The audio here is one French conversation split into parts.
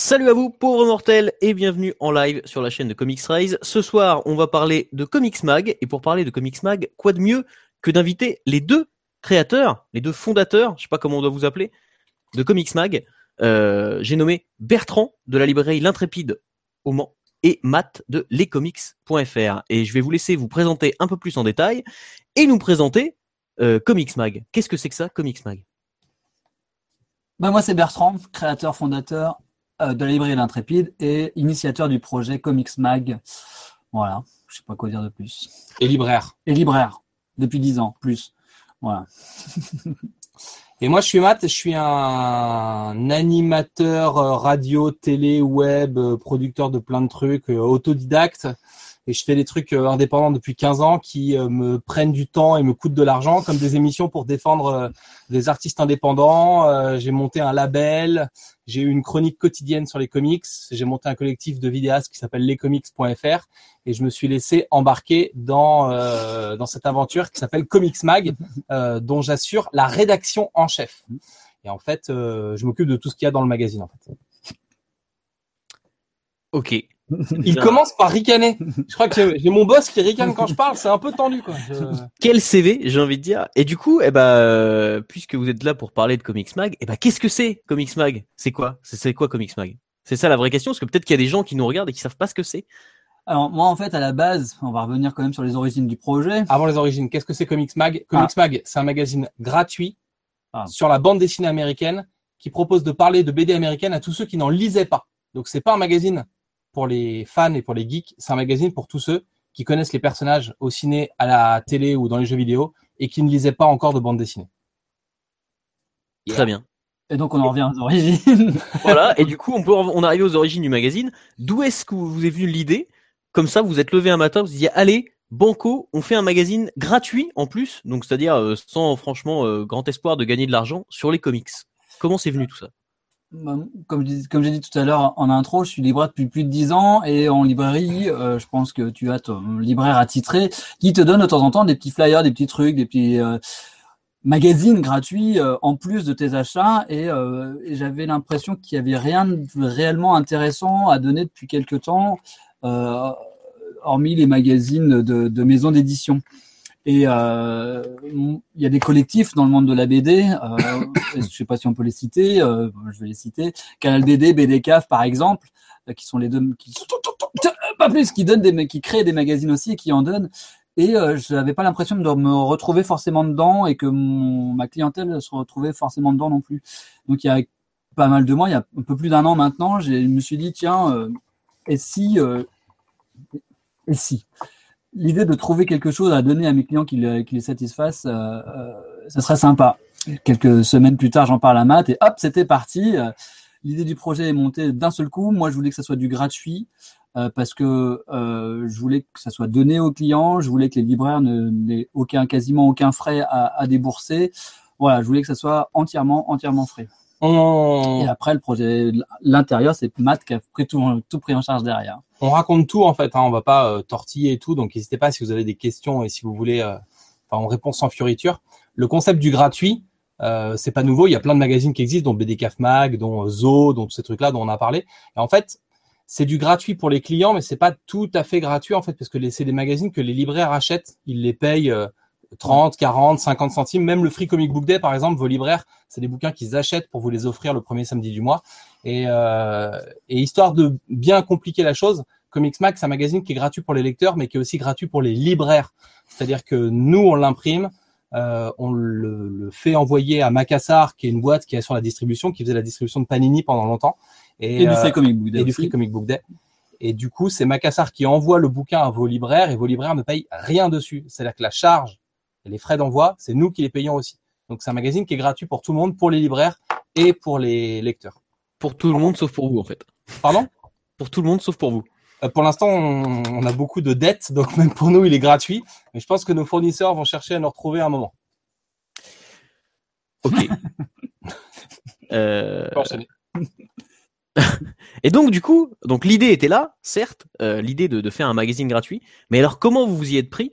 Salut à vous, pauvres mortels, et bienvenue en live sur la chaîne de Comics Rise. Ce soir, on va parler de Comics Mag, et pour parler de Comics Mag, quoi de mieux que d'inviter les deux créateurs, les deux fondateurs, je sais pas comment on doit vous appeler, de Comics Mag. Euh, J'ai nommé Bertrand de la librairie L'Intrépide au Mans et Matt de lescomics.fr. Et je vais vous laisser vous présenter un peu plus en détail et nous présenter euh, Comics Mag. Qu'est-ce que c'est que ça, Comics Mag? Bah moi, c'est Bertrand, créateur, fondateur de la librairie L'Intrépide et initiateur du projet Comics Mag. Voilà, je sais pas quoi dire de plus. Et libraire. Et libraire, depuis dix ans, plus. Voilà. Et moi, je suis Matt, je suis un animateur euh, radio, télé, web, euh, producteur de plein de trucs, autodidacte et je fais des trucs euh, indépendants depuis 15 ans qui euh, me prennent du temps et me coûtent de l'argent, comme des émissions pour défendre euh, des artistes indépendants. J'ai monté un label, j'ai eu une chronique quotidienne sur les comics, j'ai monté un collectif de vidéastes qui s'appelle lescomics.fr et je me suis laissé embarquer dans dans cette aventure qui s'appelle Comics Mag, dont j'assure la rédaction en chef. Et en fait, je m'occupe de tout ce qu'il y a dans le magazine. Ok. Il commence par ricaner. Je crois que j'ai mon boss qui ricane quand je parle, c'est un peu tendu quoi. Quel CV, j'ai envie de dire. Et du coup, eh ben, puisque vous êtes là pour parler de Comics Mag, eh ben, qu'est-ce que c'est Comics Mag? C'est quoi? C'est quoi Comics Mag? C'est ça la vraie question, parce que peut-être qu'il y a des gens qui nous regardent et qui savent pas ce que c'est. Alors moi en fait à la base, on va revenir quand même sur les origines du projet. Avant les origines, qu'est-ce que c'est Comics Mag? Comics ah. Mag, c'est un magazine gratuit ah. sur la bande dessinée américaine qui propose de parler de BD américaine à tous ceux qui n'en lisaient pas. Donc c'est pas un magazine pour les fans et pour les geeks. C'est un magazine pour tous ceux qui connaissent les personnages au ciné, à la télé ou dans les jeux vidéo et qui ne lisaient pas encore de bande dessinée. Très bien. Et donc on en revient aux origines. voilà, et du coup on peut on arrive aux origines du magazine. D'où est-ce que vous est venu l'idée? Comme ça, vous êtes levé un matin, vous vous dites allez, Banco, on fait un magazine gratuit en plus, donc c'est-à-dire euh, sans franchement euh, grand espoir de gagner de l'argent sur les comics. Comment c'est venu tout ça? Comme, j'ai dit tout à l'heure en intro, je suis libraire depuis plus de dix ans et en librairie, euh, je pense que tu as ton libraire attitré qui te donne de temps en temps des petits flyers, des petits trucs, des petits euh, magazines gratuits euh, en plus de tes achats et, et j'avais l'impression qu'il y avait rien de réellement intéressant à donner depuis quelques temps, hormis les magazines de, de maisons d'édition. Et euh, il y a des collectifs dans le monde de la BD. Euh, je sais pas si on peut les citer. Euh, je vais les citer. Canal BD, BD CAF, par exemple, qui sont les deux qui pas plus qui donnent des qui créent des magazines aussi et qui en donnent. Et je n'avais pas l'impression de me retrouver forcément dedans et que mon, ma clientèle se retrouvait forcément dedans non plus. Donc il y a pas mal de mois, il y a un peu plus d'un an maintenant, je me suis dit tiens, et si, et si? L'idée de trouver quelque chose à donner à mes clients qui, les satisfassent, euh, euh, ça serait sympa. Quelques semaines plus tard, j'en parle à Matt et hop, c'était parti. L'idée du projet est montée d'un seul coup. Moi, je voulais que ça soit du gratuit euh, parce que je voulais que ça soit donné aux clients. Je voulais que les libraires n'aient aucun, quasiment aucun frais à, à, débourser. Voilà, je voulais que ça soit entièrement, entièrement frais. Et après, le projet, l'intérieur, c'est Matt qui a pris tout, tout pris en charge derrière. On raconte tout en fait, hein, on va pas euh, tortiller et tout, donc n'hésitez pas si vous avez des questions et si vous voulez, euh, enfin, on répond sans fioriture. Le concept du gratuit, euh, c'est pas nouveau. Il y a plein de magazines qui existent, dont BDCAF Mag, dont Zo, dont tous ces trucs-là dont on a parlé. Et en fait, c'est du gratuit pour les clients, mais c'est pas tout à fait gratuit en fait, parce que c'est des magazines que les libraires achètent, ils les payent 30, 40, 50 centimes. Même le Free Comic Book Day, par exemple, vos libraires, c'est des bouquins qu'ils achètent pour vous les offrir le premier samedi du mois. Et, euh, et histoire de bien compliquer la chose, Comics Mac, c'est un magazine qui est gratuit pour les lecteurs, mais qui est aussi gratuit pour les libraires. C'est-à-dire que nous, on l'imprime, euh, on le, le, fait envoyer à Macassar, qui est une boîte qui est sur la distribution, qui faisait la distribution de Panini pendant longtemps. Et, du Free Comic Book Day. Et du Free Comic Book Day. Et du coup, c'est Macassar qui envoie le bouquin à vos libraires et vos libraires ne payent rien dessus. C'est-à-dire que la charge les frais d'envoi, c'est nous qui les payons aussi. Donc c'est un magazine qui est gratuit pour tout le monde, pour les libraires et pour les lecteurs. Pour tout le monde sauf pour vous en fait. Pardon? Pour tout le monde sauf pour vous. Euh, pour l'instant, on, a beaucoup de dettes, donc même pour nous, il est gratuit. Mais je pense que nos fournisseurs vont chercher à nous retrouver un moment. Ok. euh... Et donc du coup, donc l'idée était là, certes, euh, l'idée de, de, faire un magazine gratuit. Mais alors comment vous vous y êtes pris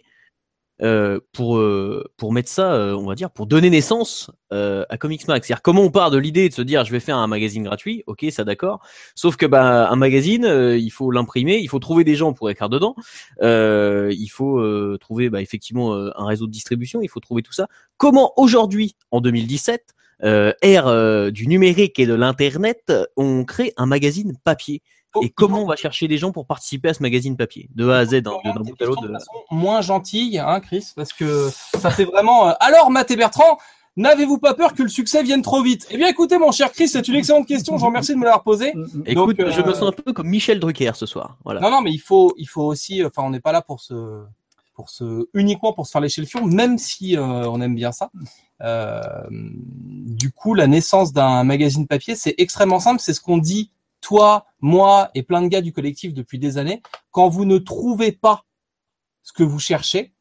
euh, pour euh, pour mettre ça, euh, on va dire, pour donner naissance euh, à Comics Mag. C'est-à-dire comment on part de l'idée de se dire je vais faire un magazine gratuit, ok, ça d'accord. Sauf que bah un magazine, euh, il faut l'imprimer, il faut trouver des gens pour écrire dedans, il faut trouver bah, effectivement un réseau de distribution, il faut trouver tout ça. Comment aujourd'hui, en 2017, euh, ère du numérique et de l'internet, on crée un magazine papier? Et comment on va chercher des gens pour participer à ce magazine papier de A à Z, de- d'un bout à l'autre. de façon moins gentille, hein, Chris, parce que ça fait vraiment. euh, Alors, Matt et Bertrand, n'avez-vous pas peur que le succès vienne trop vite? Eh bien, écoutez, mon cher Chris, c'est une excellente question. Je vous remercie de me l'avoir posée. Écoute, Donc, je me euh, sens un peu comme Michel Drucker ce soir. Voilà. Non, non, mais il faut, il faut aussi. Enfin, on n'est pas là pour se, pour se uniquement pour se faire lécher le fion, même si euh, on aime bien ça. Euh, du coup, la naissance d'un magazine papier, c'est extrêmement simple. C'est ce qu'on dit toi, moi et plein de gars du collectif depuis des années. Quand vous ne trouvez pas ce que vous cherchez,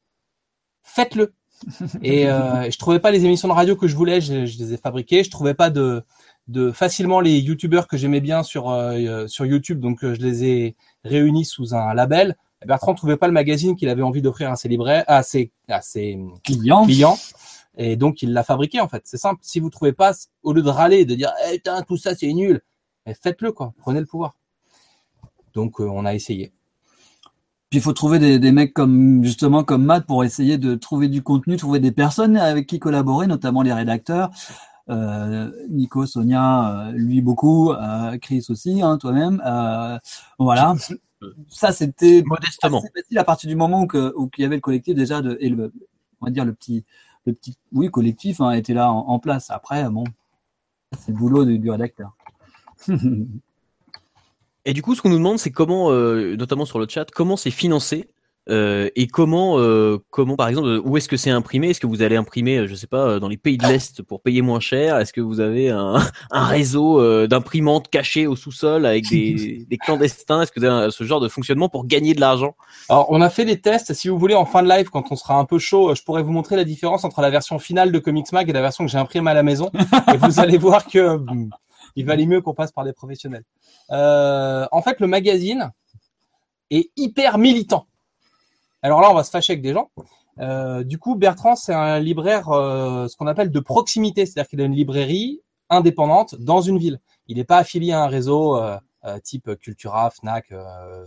faites-le. Et euh, je trouvais pas les émissions de radio que je voulais, je, je les ai fabriquées. Je trouvais pas de, de facilement les youtubeurs que j'aimais bien sur euh, sur YouTube, donc euh, je les ai réunis sous un label. Bertrand trouvait pas le magazine qu'il avait envie d'offrir à ses libraires, à ses, à ses Client. clients. Et donc, il l'a fabriqué, en fait. C'est simple. Si vous trouvez pas, au lieu de râler et de dire, eh, putain, tout ça, c'est nul, faites-le, quoi. Prenez le pouvoir. Donc, euh, on a essayé. Puis il faut trouver des, des mecs comme justement comme Matt pour essayer de trouver du contenu, trouver des personnes avec qui collaborer, notamment les rédacteurs. Euh, Nico, Sonia, euh, lui beaucoup, euh, Chris aussi, hein, toi-même. Voilà. Ça c'était Modestement. facile à partir du moment où que où qu'il y avait le collectif déjà de et le on va dire le petit le petit oui collectif hein, était là en, en place. Après bon c'est le boulot du, du rédacteur. Et du coup, ce qu'on nous demande, c'est comment, euh, notamment sur le chat, comment c'est financé euh, et comment, euh, comment, par exemple, où est-ce que c'est imprimé? Est-ce que vous allez imprimer, je sais pas, dans les pays de l'est pour payer moins cher? Est-ce que vous avez un, un réseau euh, d'imprimantes cachées au sous-sol avec des, des clandestins? Est-ce que vous avez un- ce genre de fonctionnement pour gagner de l'argent? Alors, on a fait des tests. Si vous voulez, en fin de live, quand on sera un peu chaud, je pourrais vous montrer la différence entre la version finale de Comics Mag et la version que j'ai imprimée à la maison. et vous allez voir que hum, il valait mieux qu'on passe par des professionnels. Euh, en fait, le magazine est hyper militant. Alors là, on va se fâcher avec des gens. Euh, du coup, Bertrand, c'est un libraire, euh, ce qu'on appelle de proximité, c'est-à-dire qu'il a une librairie indépendante dans une ville. Il n'est pas affilié à un réseau type Cultura, Fnac,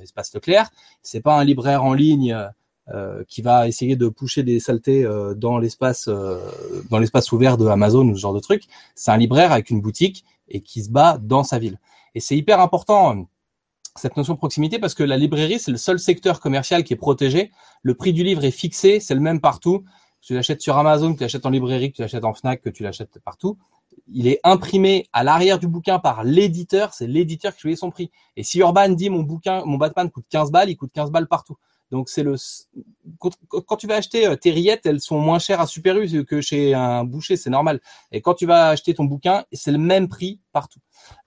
Espace Leclerc. C'est pas un libraire en ligne qui va essayer de pousser des saletés dans l'espace dans l'espace ouvert de Amazon ou ce genre de truc. C'est un libraire avec une boutique et qui se bat dans sa ville. Et c'est hyper important euh, cette notion de proximité parce que la librairie c'est le seul secteur commercial qui est protégé. Le prix du livre est fixé, c'est le même partout. Tu l'achètes sur Amazon, tu l'achètes en librairie, tu l'achètes en Fnac, tu l'achètes partout. Il est imprimé à l'arrière du bouquin par l'éditeur, c'est l'éditeur qui choisit son prix. Et si Urban dit mon bouquin, mon Batman coûte 15 balles, il coûte 15 balles partout. Donc c'est le quand, tu vas acheter euh, tes rillettes, elles sont moins chères à Super U que chez un boucher, c'est normal. Et quand tu vas acheter ton bouquin, c'est le même prix partout.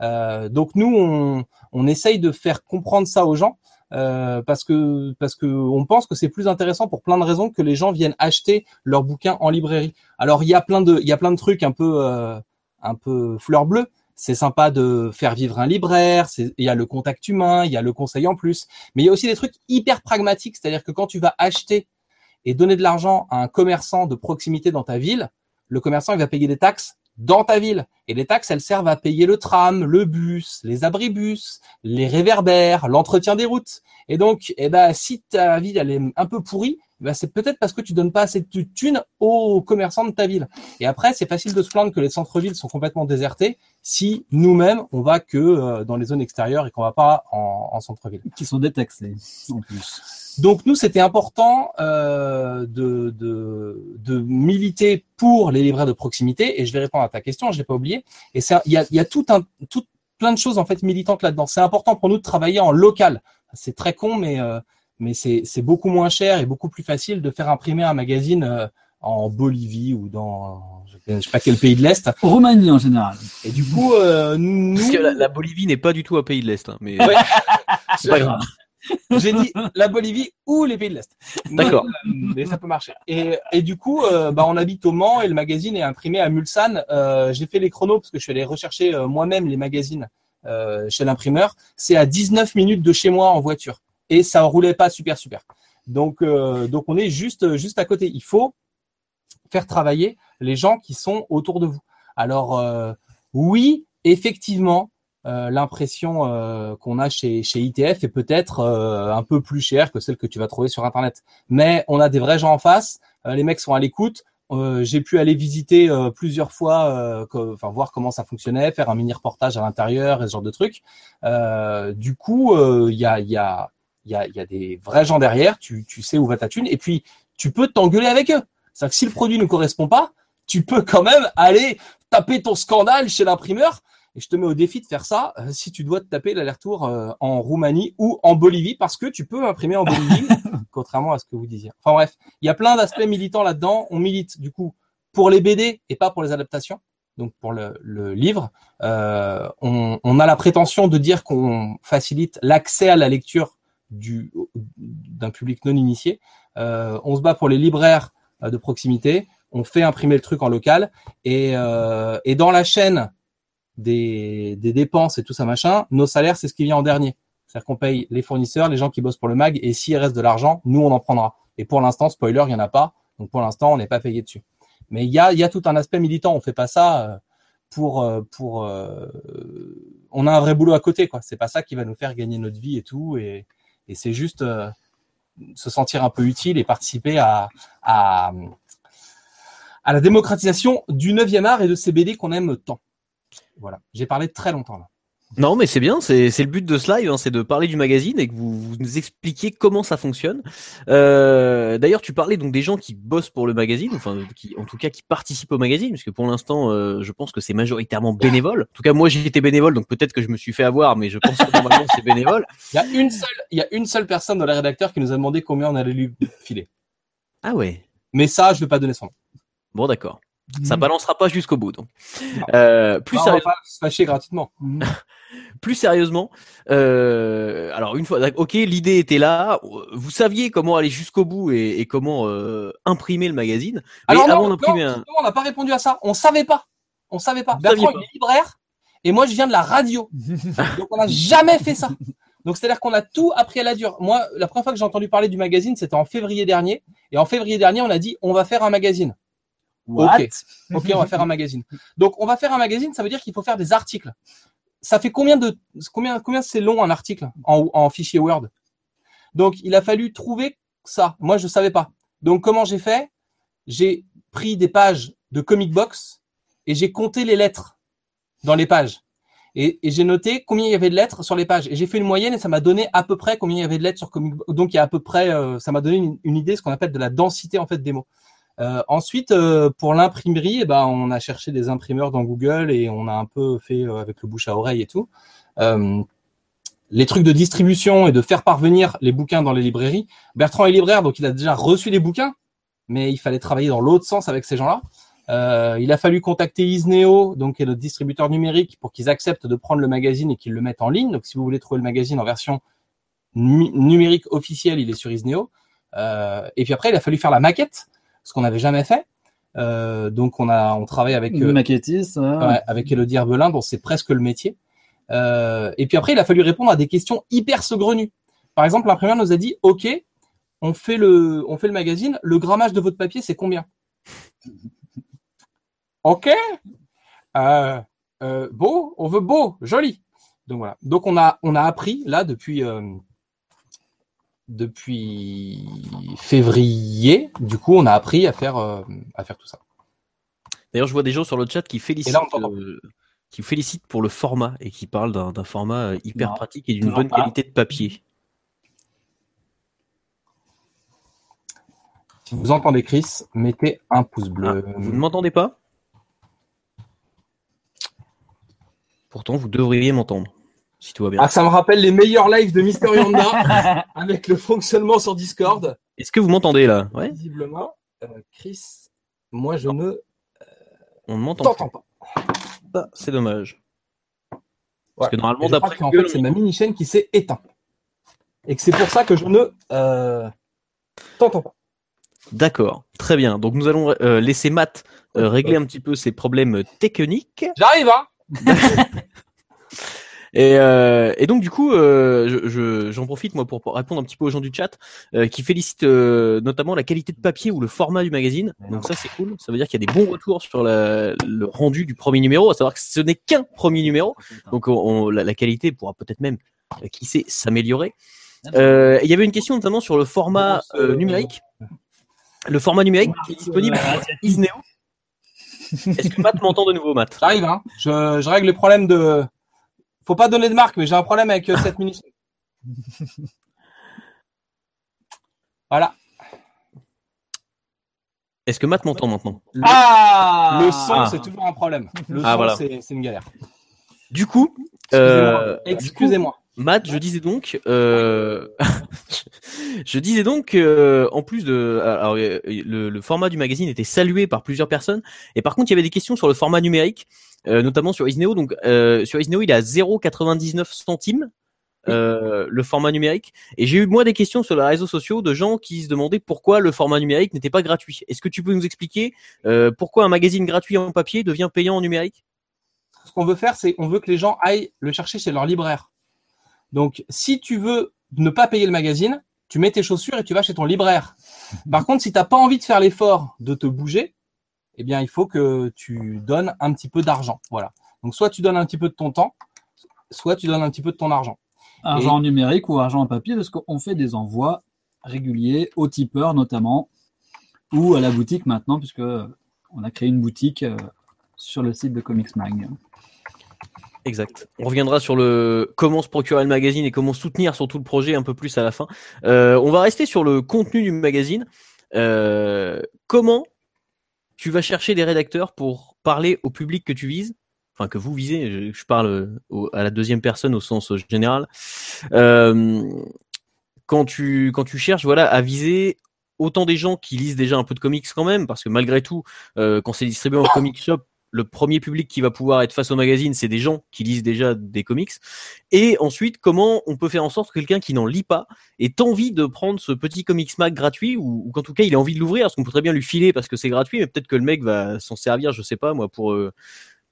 Euh, donc nous, on, on essaye de faire comprendre ça aux gens euh, parce que parce que on pense que c'est plus intéressant pour plein de raisons que les gens viennent acheter leurs bouquins en librairie. Alors il y a plein de il y a plein de trucs un peu euh, un peu fleur bleue. C'est sympa de faire vivre un libraire. Il y a le contact humain, il y a le conseil en plus, mais il y a aussi des trucs hyper pragmatiques. C'est-à-dire que quand tu vas acheter et donner de l'argent à un commerçant de proximité dans ta ville, le commerçant il va payer des taxes dans ta ville. Et les taxes, elles servent à payer le tram, le bus, les abribus, les réverbères, l'entretien des routes. Et donc, eh ben, si ta ville elle est un peu pourrie, ben, c'est peut-être parce que tu donnes pas assez de thunes aux commerçants de ta ville. Et après, c'est facile de se plaindre que les centres-villes sont complètement désertés si nous-mêmes on va que euh, dans les zones extérieures et qu'on va pas en, en centre-ville. qui sont détaxés en plus. Donc nous, c'était important euh, de, de, de militer pour les libraires de proximité. Et je vais répondre à ta question, je l'ai pas oublié. Et il y a, y a tout un, tout, plein de choses en fait militantes là-dedans. C'est important pour nous de travailler en local. C'est très con, mais euh, mais c'est c'est beaucoup moins cher et beaucoup plus facile de faire imprimer un magazine euh, en Bolivie ou dans je sais pas quel pays de l'est. Roumanie en général. Et du coup, euh, nous, Parce que la, la Bolivie n'est pas du tout un pays de l'Est. hein, mais Ouais. c'est pas grave. J'ai dit la Bolivie ou les pays de l'Est. D'accord. Mais, mais ça peut marcher. Et, et du coup, euh, bah, on habite au Mans et le magazine est imprimé à Mulsanne. Euh, J'ai fait les chronos parce que je suis allé rechercher euh, moi-même les magazines euh, chez l'imprimeur. C'est à 19 minutes de chez moi en voiture. Et ça roulait pas super super. Donc, euh, donc on est juste, juste à côté. Il faut faire travailler les gens qui sont autour de vous. Alors, euh, oui, effectivement, euh, l'impression qu'on a chez, chez ITF est peut-être un peu plus chère que celle que tu vas trouver sur Internet. Mais on a des vrais gens en face, les mecs sont à l'écoute. J'ai pu aller visiter plusieurs fois, enfin voir comment ça fonctionnait, faire un mini reportage à l'intérieur et ce genre de trucs. Du coup, il y a, y, a, y, a, il y a des vrais gens derrière. Tu, tu sais où va ta thune et puis tu peux t'engueuler avec eux. C'est-à-dire que si le produit ne correspond pas, tu peux quand même aller taper ton scandale chez l'imprimeur. Et je te mets au défi de faire ça euh, si tu dois te taper l'aller-retour euh, en Roumanie ou en Bolivie, parce que tu peux imprimer en Bolivie, contrairement à ce que vous disiez. Enfin bref, il y a plein d'aspects militants là-dedans. On milite du coup pour les BD et pas pour les adaptations. Donc pour le, le livre, euh, on, on a la prétention de dire qu'on facilite l'accès à la lecture du d'un public non initié. Euh, on se bat pour les libraires euh, de proximité. On fait imprimer le truc en local et, euh, et dans la chaîne des, des dépenses et tout ça machin, nos salaires c'est ce qui vient en dernier. C'est-à-dire qu'on paye les fournisseurs, les gens qui bossent pour le mag et s'il reste de l'argent, nous on en prendra. Et pour l'instant, spoiler, il y en a pas. Donc pour l'instant, on n'est pas payé dessus. Mais il y a, y a tout un aspect militant. On fait pas ça euh, pour euh, pour. euh, on a un vrai boulot à côté, quoi. C'est pas ça qui va nous faire gagner notre vie et tout. Et, et c'est juste euh, se sentir un peu utile et participer à, la démocratisation du 9e art et de ces BD qu'on aime tant. Voilà. J'ai parlé très longtemps là. Non, mais c'est bien, c'est le but de ce live, hein, c'est de parler du magazine et que vous, vous nous expliquiez comment ça fonctionne. Euh, D'ailleurs, tu parlais donc des gens qui bossent pour le magazine, enfin, qui, en tout cas, qui participent au magazine, parce que pour l'instant, euh, je pense que c'est majoritairement bénévole. En tout cas, moi, j'ai été bénévole, donc peut-être que je me suis fait avoir, mais je pense que normalement, c'est bénévole. Il y a une seule, il y a une seule personne dans les rédacteurs qui nous a demandé combien on allait lui filer. Ah ouais. Mais ça, je vais pas donner son nom. Bon, d'accord. Ça balancera pas jusqu'au bout, donc. Euh, plus Non, on va sérieux- pas se fâcher gratuitement. plus sérieusement, euh, alors une fois, ok, l'idée était là, vous saviez comment aller jusqu'au bout et, et comment euh, imprimer le magazine. Mais Alors non, avant non, un, on n'a pas répondu à ça. On savait pas. On savait pas. Vous Bertrand, pas. est libraire et moi, je viens de la radio. Donc, on n'a jamais fait ça. Donc, c'est-à-dire qu'on a tout appris à la dure. Moi, la première fois que j'ai entendu parler du magazine, c'était en février dernier. Et en février dernier, on a dit, on va faire un magazine. What? Ok. Ok, on va faire un magazine. Donc, on va faire un magazine, ça veut dire qu'il faut faire des articles. Ça fait combien de combien combien c'est long un article en, en fichier Word? Donc, il a fallu trouver ça. Moi, je savais pas. Donc, comment j'ai fait? J'ai pris des pages de comic box et j'ai compté les lettres dans les pages. Et, et j'ai noté combien il y avait de lettres sur les pages. Et j'ai fait une moyenne et ça m'a donné à peu près combien il y avait de lettres sur comic box. Donc, il y a à peu près, euh, ça m'a donné une, une idée, ce qu'on appelle de la densité en fait des mots. Euh, ensuite, euh, pour l'imprimerie, eh ben, on a cherché des imprimeurs dans Google et on a un peu fait euh, avec le bouche à oreille et tout. Euh, les trucs de distribution et de faire parvenir les bouquins dans les librairies. Bertrand est libraire, donc il a déjà reçu des bouquins, mais il fallait travailler dans l'autre sens avec ces gens-là. Euh, il a fallu contacter Isneo, donc qui est le distributeur numérique, pour qu'ils acceptent de prendre le magazine et qu'ils le mettent en ligne. Donc, si vous voulez trouver le magazine en version nu- numérique officielle, il est sur Isneo. Et puis après, il a fallu faire la maquette, ce qu'on n'avait jamais fait. Euh, donc, on a on travaille avec euh, Maquettiste. Ouais, avec Elodie Herbelin, dont c'est presque le métier. Euh, et puis après, il a fallu répondre à des questions hyper saugrenues. Par exemple, l'imprimeur nous a dit, OK, on fait le, on fait le magazine, le grammage de votre papier, c'est combien OK euh, euh, Beau, on veut beau, joli. Donc voilà. Donc on a, on a appris là depuis, euh, depuis février. Du coup, on a appris à faire, euh, à faire tout ça. D'ailleurs, je vois des gens sur le chat qui félicitent, là, euh, qui félicitent pour le format et qui parlent d'un format euh, hyper Non, pratique et d'une bonne pas. qualité de papier. Si vous entendez Chris, mettez un pouce bleu. Ah, vous ne m'entendez pas? Pourtant, vous devriez m'entendre, si tout va bien. Ah, ça me rappelle les meilleurs lives de Mister Yanda avec le fonctionnement sur Discord. Est-ce que vous m'entendez là? Ouais, Visiblement, euh, Chris, moi je ne on ne m'entend t'entends pas. pas. C'est dommage. Ouais. que normalement, d'après qu'en Google, fait, c'est ma mini chaîne qui s'est éteinte. Et que c'est pour ça que je ne euh, t'entends pas. D'accord, très bien. Donc nous allons euh, laisser Matt euh, régler un petit peu ses problèmes techniques. J'arrive, hein Et, euh, et donc du coup, euh, je- je- j'en profite moi pour, pour répondre un petit peu aux gens du chat euh, qui félicitent notamment la qualité de papier ou le format du magazine. Donc ça c'est cool. Ça veut dire qu'il y a des bons retours sur la- le rendu du premier numéro. À savoir que ce n'est qu'un premier numéro, donc on- on- la, la qualité pourra peut-être même, qui sait, s'améliorer. Euh, Il y avait une question notamment sur le format numérique. Le format numérique qui est disponible sur Isneo. Est-ce que Matt m'entend de nouveau, Matt? J'arrive, hein. Je, je règle les problèmes de. Faut pas donner de marque, mais j'ai un problème avec euh, cette minute. Voilà. Est-ce que Matt m'entend maintenant? Ah Le son, Ah. c'est toujours un problème. Le Ah, son, voilà. c'est c'est une galère. Du coup, Excusez-moi. euh, Excusez-moi. Matt, je disais donc, euh, je disais donc, euh, en plus de, alors, euh, le, format du magazine était salué par plusieurs personnes, et par contre, il y avait des questions sur le format numérique, euh, notamment sur Isneo. Donc, euh, sur Isneo, il est à 0,99 centimes. le format numérique et j'ai eu moi des questions sur les réseaux sociaux de gens qui se demandaient pourquoi le format numérique n'était pas gratuit. Est-ce que tu peux nous expliquer pourquoi un magazine gratuit en papier devient payant en numérique? Ce qu'on veut faire, c'est on veut que les gens aillent le chercher chez leur libraire. Donc, si tu veux ne pas payer le magazine, tu mets tes chaussures et tu vas chez ton libraire. Par contre, si t'as pas envie de faire l'effort de te bouger, eh bien, il faut que tu donnes un petit peu d'argent. Voilà. Donc, soit tu donnes un petit peu de ton temps, soit tu donnes un petit peu de ton argent. Argent numérique ou argent en papier, parce qu'on fait des envois réguliers aux tipeurs notamment, ou à la boutique maintenant, puisque on a créé une boutique euh, sur le site de Comics Mag. Exact. On reviendra sur le comment se procurer le magazine et comment soutenir surtout le projet un peu plus à la fin. Euh, on va rester sur le contenu du magazine. Euh, comment tu vas chercher des rédacteurs pour parler au public que tu vises, enfin que vous visez. Je, je parle à la deuxième personne au sens général. Euh, quand tu quand tu cherches voilà à viser autant des gens qui lisent déjà un peu de comics quand même, parce que malgré tout, quand c'est distribué en comic shop, le premier public qui va pouvoir être face au magazine, c'est des gens qui lisent déjà des comics. Et ensuite, comment on peut faire en sorte que quelqu'un qui n'en lit pas ait envie de prendre ce petit comics mag gratuit, ou, ou qu'en tout cas il a envie de l'ouvrir, parce qu'on peut très bien lui filer parce que c'est gratuit, mais peut-être que le mec va s'en servir, je sais pas moi, pour euh,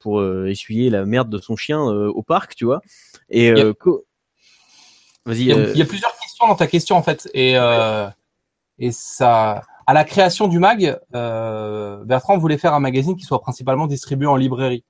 pour euh, essuyer la merde de son chien euh, au parc, tu vois. Et euh, vas-y. Il y, a, il y a plusieurs questions dans ta question en fait, et euh, et ça, à la création du mag, euh, Bertrand voulait faire un magazine qui soit principalement distribué en librairie,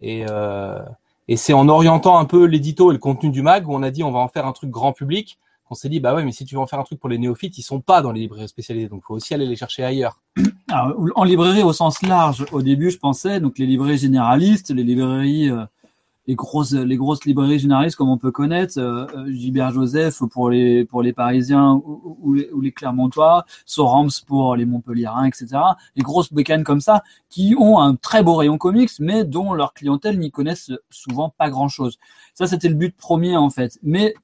et euh, et c'est en orientant un peu l'édito et le contenu du mag où on a dit on va en faire un truc grand public. On s'est dit bah ouais mais si tu veux en faire un truc pour les néophytes, ils sont pas dans les librairies spécialisées, donc faut aussi aller les chercher ailleurs. Alors, en librairie au sens large, au début, je pensais, donc les librairies généralistes, les librairies, euh, les grosses, les grosses librairies généralistes comme on peut connaître, euh, euh, Gilbert Joseph pour les pour les Parisiens ou, les, ou les Clermontois, Sorams pour les Montpelliérains, etc. Les grosses bécanes comme ça qui ont un très beau rayon comics, mais dont leur clientèle n'y connaissent souvent pas grand chose. Ça, c'était le but premier en fait. Mais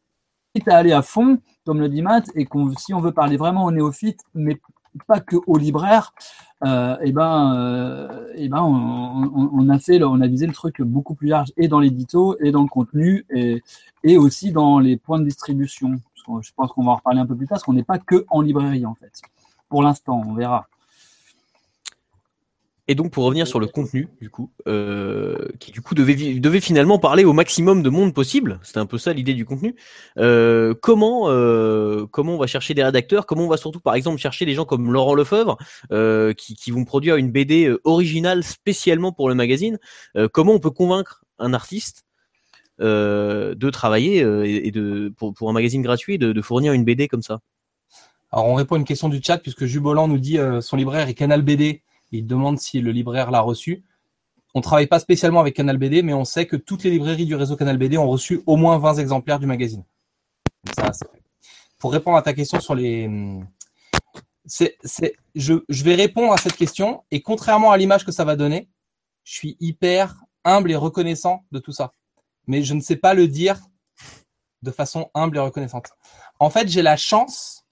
quitte à aller à fond, comme le dit Matt, et qu'on, si on veut parler vraiment aux néophytes, mais pas que aux libraires, et ben, euh, et ben, on, a fait, on a visé le truc beaucoup plus large et dans l'édito et dans le contenu et, et aussi dans les points de distribution. Je pense qu'on va en reparler un peu plus tard, parce qu'on n'est pas que en librairie en fait. Pour l'instant, on verra. Et donc pour revenir sur le contenu, du coup, euh, qui du coup devait, devait finalement parler au maximum de monde possible, c'était un peu ça l'idée du contenu. Euh, comment euh, comment on va chercher des rédacteurs? Comment on va surtout par exemple chercher des gens comme Laurent Lefebvre euh, qui, qui vont produire une BD euh, originale spécialement pour le magazine? Euh, Comment on peut convaincre un artiste euh, de travailler euh, et de pour, pour un magazine gratuit de, de fournir une BD comme ça? Alors on répond à une question du chat puisque Jubolan nous dit euh, son libraire est Canal BD. Il demande si le libraire l'a reçu. On travaille pas spécialement avec Canal BD, mais on sait que toutes les librairies du réseau Canal BD ont reçu au moins 20 exemplaires du magazine. Pour répondre à ta question sur les, c'est, c'est, je, je vais répondre à cette question et contrairement à l'image que ça va donner, je suis hyper humble et reconnaissant de tout ça. Mais je ne sais pas le dire de façon humble et reconnaissante. En fait, j'ai la chance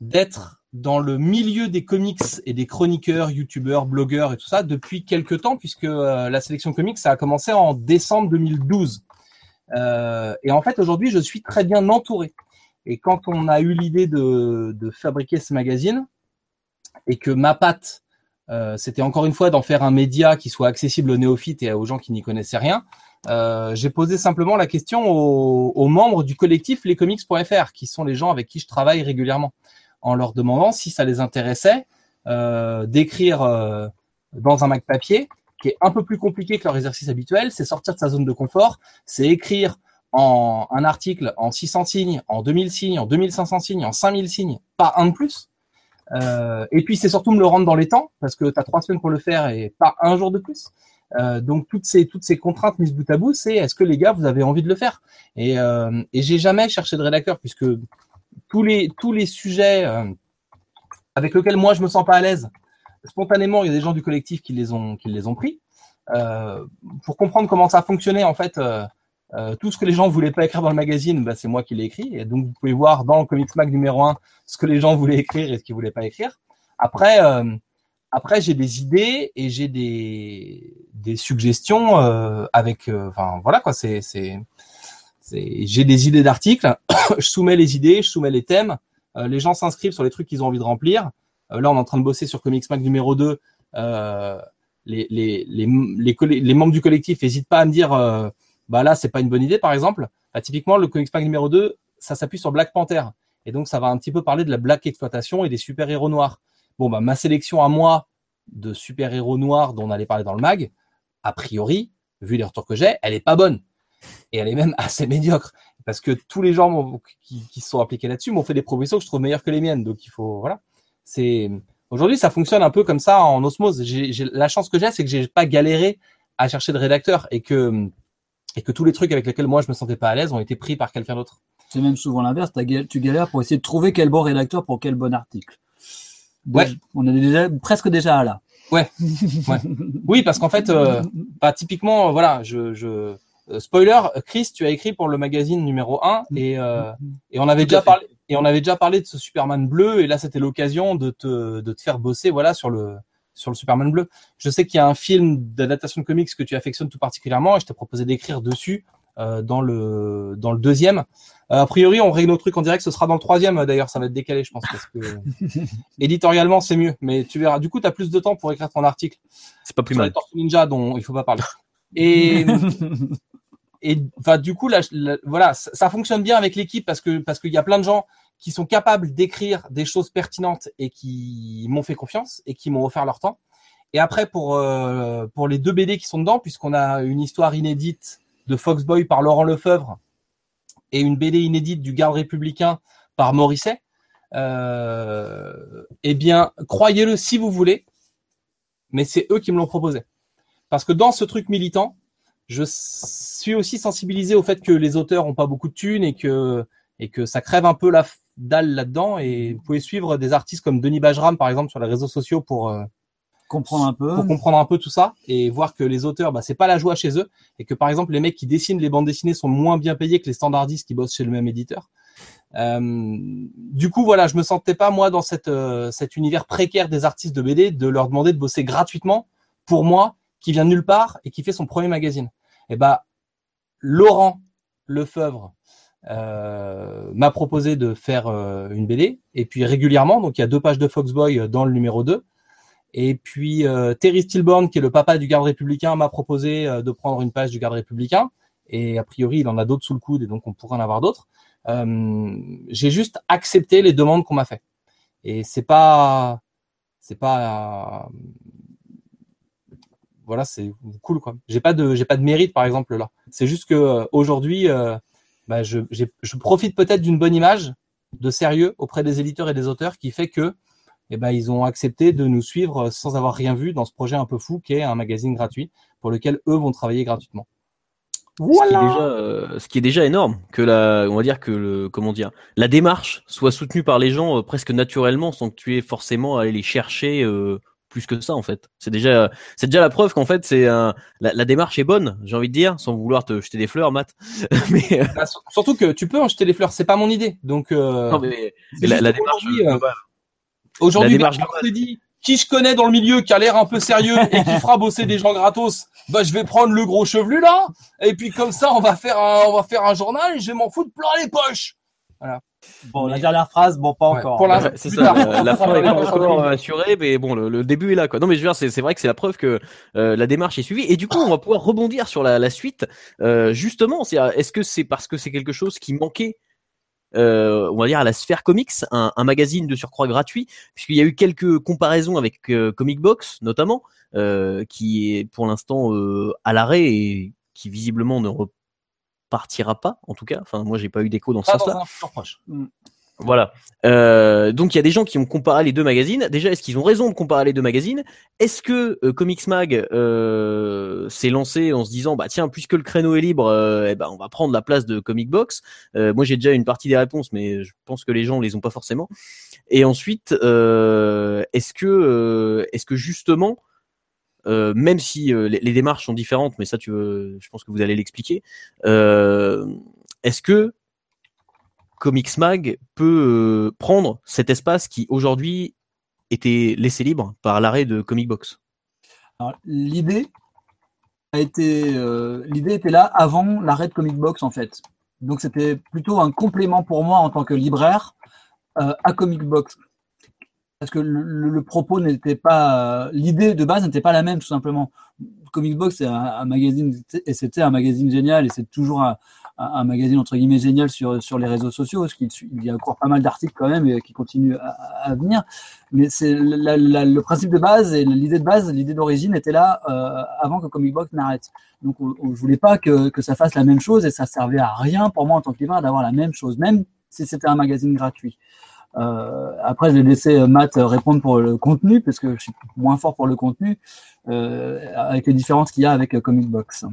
d'être dans le milieu des comics et des chroniqueurs, youtubeurs, blogueurs et tout ça depuis quelques temps, puisque euh, la sélection comics, ça a commencé en décembre 2012. Euh, et en fait, aujourd'hui, je suis très bien entouré. Et quand on a eu l'idée de, fabriquer ce magazine, et que ma patte, euh, c'était encore une fois d'en faire un média qui soit accessible aux néophytes et aux gens qui n'y connaissaient rien, j'ai posé simplement la question aux membres du collectif lescomics.fr, qui sont les gens avec qui je travaille régulièrement, en leur demandant si ça les intéressait euh, d'écrire euh, dans un Mac papier, qui est un peu plus compliqué que leur exercice habituel, c'est sortir de sa zone de confort, c'est écrire en un article en 600 signes, en 2000 signes, en 2500 signes, en 5000 signes, pas un de plus. Euh, et puis c'est surtout me le rendre dans les temps, parce que tu as trois semaines pour le faire et pas un jour de plus. Donc toutes ces toutes ces contraintes mises bout à bout, c'est est-ce que les gars vous avez envie de le faire? Et, et j'ai jamais cherché de rédacteur puisque tous les tous les sujets euh, avec lesquels moi je me sens pas à l'aise, spontanément il y a des gens du collectif qui les ont qui les ont pris. Euh, pour comprendre comment ça fonctionnait en fait, euh, tout ce que les gens voulaient pas écrire dans le magazine, bah, c'est moi qui l'ai écrit. Et donc vous pouvez voir dans le Comics Mag numéro 1 ce que les gens voulaient écrire et ce qu'ils voulaient pas écrire. Après après, j'ai des idées et j'ai des, des suggestions avec, enfin voilà quoi, c'est, j'ai des idées d'articles, je soumets les idées, je soumets les thèmes, euh, les gens s'inscrivent sur les trucs qu'ils ont envie de remplir. Euh, là, on est en train de bosser sur Comics Mac numéro 2. Euh, les, membres du collectif n'hésitent pas à me dire, euh, bah là, c'est pas une bonne idée, par exemple. Bah, typiquement, le Comics Mac numéro 2, ça s'appuie sur Black Panther. Et donc, ça va un petit peu parler de la black exploitation et des super-héros noirs. Bon, bah, ma sélection à moi de super-héros noirs dont on allait parler dans le mag, a priori, vu les retours que j'ai, elle est pas bonne. Et elle est même assez médiocre. Parce que tous les gens qui, qui se sont appliqués là-dessus m'ont fait des propositions que je trouve meilleures que les miennes. Donc il faut, voilà. C'est, aujourd'hui, ça fonctionne un peu comme ça en osmose. J'ai, j'ai- la chance que j'ai, c'est que j'ai pas galéré à chercher de rédacteur et que, et que tous les trucs avec lesquels moi je me sentais pas à l'aise ont été pris par quelqu'un d'autre. C'est même souvent l'inverse. gal- Tu galères pour essayer de trouver quel bon rédacteur pour quel bon article. Ouais. On est déjà presque déjà là. Oui, parce qu'en fait, euh, bah, typiquement, euh, voilà, je, je spoiler, Chris, tu as écrit pour le magazine numéro 1 et, euh, et on avait déjà fait. parlé et on avait déjà parlé de ce Superman bleu et là c'était l'occasion de te, de te faire bosser voilà sur le sur le Superman bleu. Je sais qu'il y a un film d'adaptation de comics que tu affectionnes tout particulièrement et je t'ai proposé d'écrire dessus euh, dans le dans le deuxième. Euh, a priori, on règle nos trucs en direct, ce sera dans le troisième euh, d'ailleurs, ça va être décalé je pense parce que éditorialement c'est mieux, mais tu verras. Du coup, tu as plus de temps pour écrire ton article C'est pas plus sur les mal. Tortues Ninja dont il faut pas parler. Et et enfin du coup là, là, voilà ça, ça fonctionne bien avec l'équipe parce que parce qu'il y a plein de gens qui sont capables d'écrire des choses pertinentes et qui m'ont fait confiance et qui m'ont offert leur temps. Et après pour euh, pour les deux BD qui sont dedans puisqu'on a une histoire inédite de Foxboy par Laurent Lefebvre et une BD inédite du Garde républicain par Morisset euh, eh bien croyez-le si vous voulez mais c'est eux qui me l'ont proposé. Parce que dans ce truc militant je suis aussi sensibilisé au fait que les auteurs ont pas beaucoup de thunes et que et que ça crève un peu la dalle là-dedans et vous pouvez suivre des artistes comme Denis Bajram par exemple sur les réseaux sociaux pour euh, Comprendre un peu. pour comprendre un peu tout ça et voir que les auteurs bah c'est pas la joie chez eux et que par exemple les mecs qui dessinent les bandes dessinées sont moins bien payés que les standardistes qui bossent chez le même éditeur. Euh, du coup voilà, je me sentais pas moi dans cette euh, cet univers précaire des artistes de BD de leur demander de bosser gratuitement pour moi qui vient de nulle part et qui fait son premier magazine. Et bah Laurent Lefebvre euh, m'a proposé de faire euh, une BD et puis régulièrement donc il y a deux pages de Foxboy euh, dans le numéro 2 et puis euh, Terry Stillborn qui est le papa du garde républicain m'a proposé euh, de prendre une page du garde républicain. Et a priori il en a d'autres sous le coude et donc on pourrait en avoir d'autres. Euh, j'ai juste accepté les demandes qu'on m'a fait et c'est pas c'est pas voilà c'est cool quoi. J'ai pas de j'ai pas de mérite par exemple là. C'est juste que euh, aujourd'hui euh, bah, je, j'ai- je profite peut-être d'une bonne image de sérieux auprès des éditeurs et des auteurs qui fait que eh ben, ils ont accepté de nous suivre sans avoir rien vu dans ce projet un peu fou qui est un magazine gratuit pour lequel eux vont travailler gratuitement. Ce qui est déjà, euh, ce qui est déjà énorme, que la, on va dire que le, comment dire, la démarche soit soutenue par les gens euh, presque naturellement, sans que tu aies forcément à aller les chercher euh, plus que ça en fait. C'est déjà, c'est déjà la preuve qu'en fait c'est un, la, la démarche est bonne, j'ai envie de dire, sans vouloir te jeter des fleurs, Matt. mais, euh, Bah, sur- surtout que tu peux en jeter les fleurs, c'est pas mon idée. Donc euh, non, mais c'est la, la démarche aujourd'hui, euh. Aujourd'hui, dit, qui je connais dans le milieu, qui a l'air un peu sérieux et qui fera bosser des gens gratos, bah je vais prendre le gros chevelu là, et puis comme ça on va faire un, on va faire un journal et je vais m'en foutre plein les poches. Bon, la dernière phrase, bon, pas Ouais, encore. pour la- Ouais, c'est ça, tard. la, fin est pas encore assurée, mais bon, le, le début est là, quoi. Non, mais je veux dire, c'est c'est vrai que c'est la preuve que euh, la démarche est suivie. Et du coup, on va pouvoir rebondir sur la, la suite. Euh, justement, c'est est-ce que c'est parce que c'est quelque chose qui manquait, euh, on va dire, à la sphère comics, un, un magazine de surcroît gratuit, puisqu'il y a eu quelques comparaisons avec euh, Comic Box, notamment, euh, qui est pour l'instant euh, à l'arrêt et qui visiblement ne repartira pas, en tout cas. Enfin, moi, j'ai pas eu d'écho dans ce sens-là. proche. Voilà. Euh, donc il y a des gens qui ont comparé les deux magazines. Déjà, est-ce qu'ils ont raison de comparer les deux magazines? Est-ce que euh, Comics Mag euh, s'est lancé en se disant bah tiens puisque le créneau est libre, euh, eh ben on va prendre la place de Comic Box? Euh, moi j'ai déjà une partie des réponses, mais je pense que les gens les ont pas forcément. Et ensuite, euh, est-ce que euh, est-ce que justement euh, même si euh, les, démarches sont différentes, mais ça, tu je pense que vous allez l'expliquer. Euh, Est-ce que Comics Mag peut prendre cet espace qui aujourd'hui était laissé libre par l'arrêt de Comic Box? L'idée a été, l'idée était là avant l'arrêt de Comic Box en fait. Donc c'était plutôt un complément pour moi en tant que libraire à Comic Box. Parce que le, propos n'était pas, euh, l'idée de base n'était pas la même tout simplement. Comic Box c'est un, magazine et c'était un magazine génial et c'est toujours un, magazine entre guillemets génial sur sur les réseaux sociaux parce qu'il il y a encore pas mal d'articles quand même et qui continuent à, venir. Mais c'est le principe de base et l'idée de base, l'idée d'origine était là euh, avant que Comic Box n'arrête. Donc on, on- je voulais pas que, que ça fasse la même chose et ça servait à rien pour moi en tant que d'avoir la même chose, même si c'était un magazine gratuit. Euh, après, je vais laisser euh, Matt répondre pour le contenu parce que je suis moins fort pour le contenu euh, avec les différences qu'il y a avec euh, Comic Box.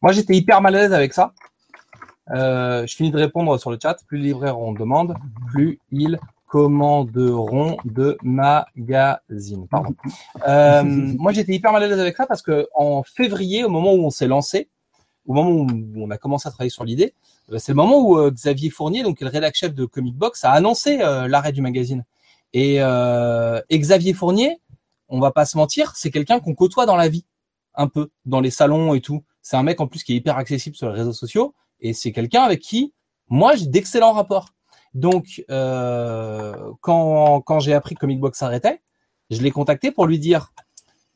Moi, j'étais hyper mal à l'aise avec ça. Euh, je finis de répondre sur le chat. Plus les libraires on demande, plus ils commanderont de magazines. Pardon. Euh, moi, j'étais hyper mal à l'aise avec ça parce que en février, au moment où on s'est lancé, au moment où on a commencé à travailler sur l'idée, euh, c'est le moment où euh, Xavier Fournier, donc le rédac chef de Comic Box, a annoncé euh, l'arrêt du magazine. Et, euh, et Xavier Fournier, on va pas se mentir, c'est quelqu'un qu'on côtoie dans la vie, un peu, dans les salons et tout. C'est un mec en plus qui est hyper accessible sur les réseaux sociaux et c'est quelqu'un avec qui moi j'ai d'excellents rapports. Donc quand quand j'ai appris que Comic Box s'arrêtait, je l'ai contacté pour lui dire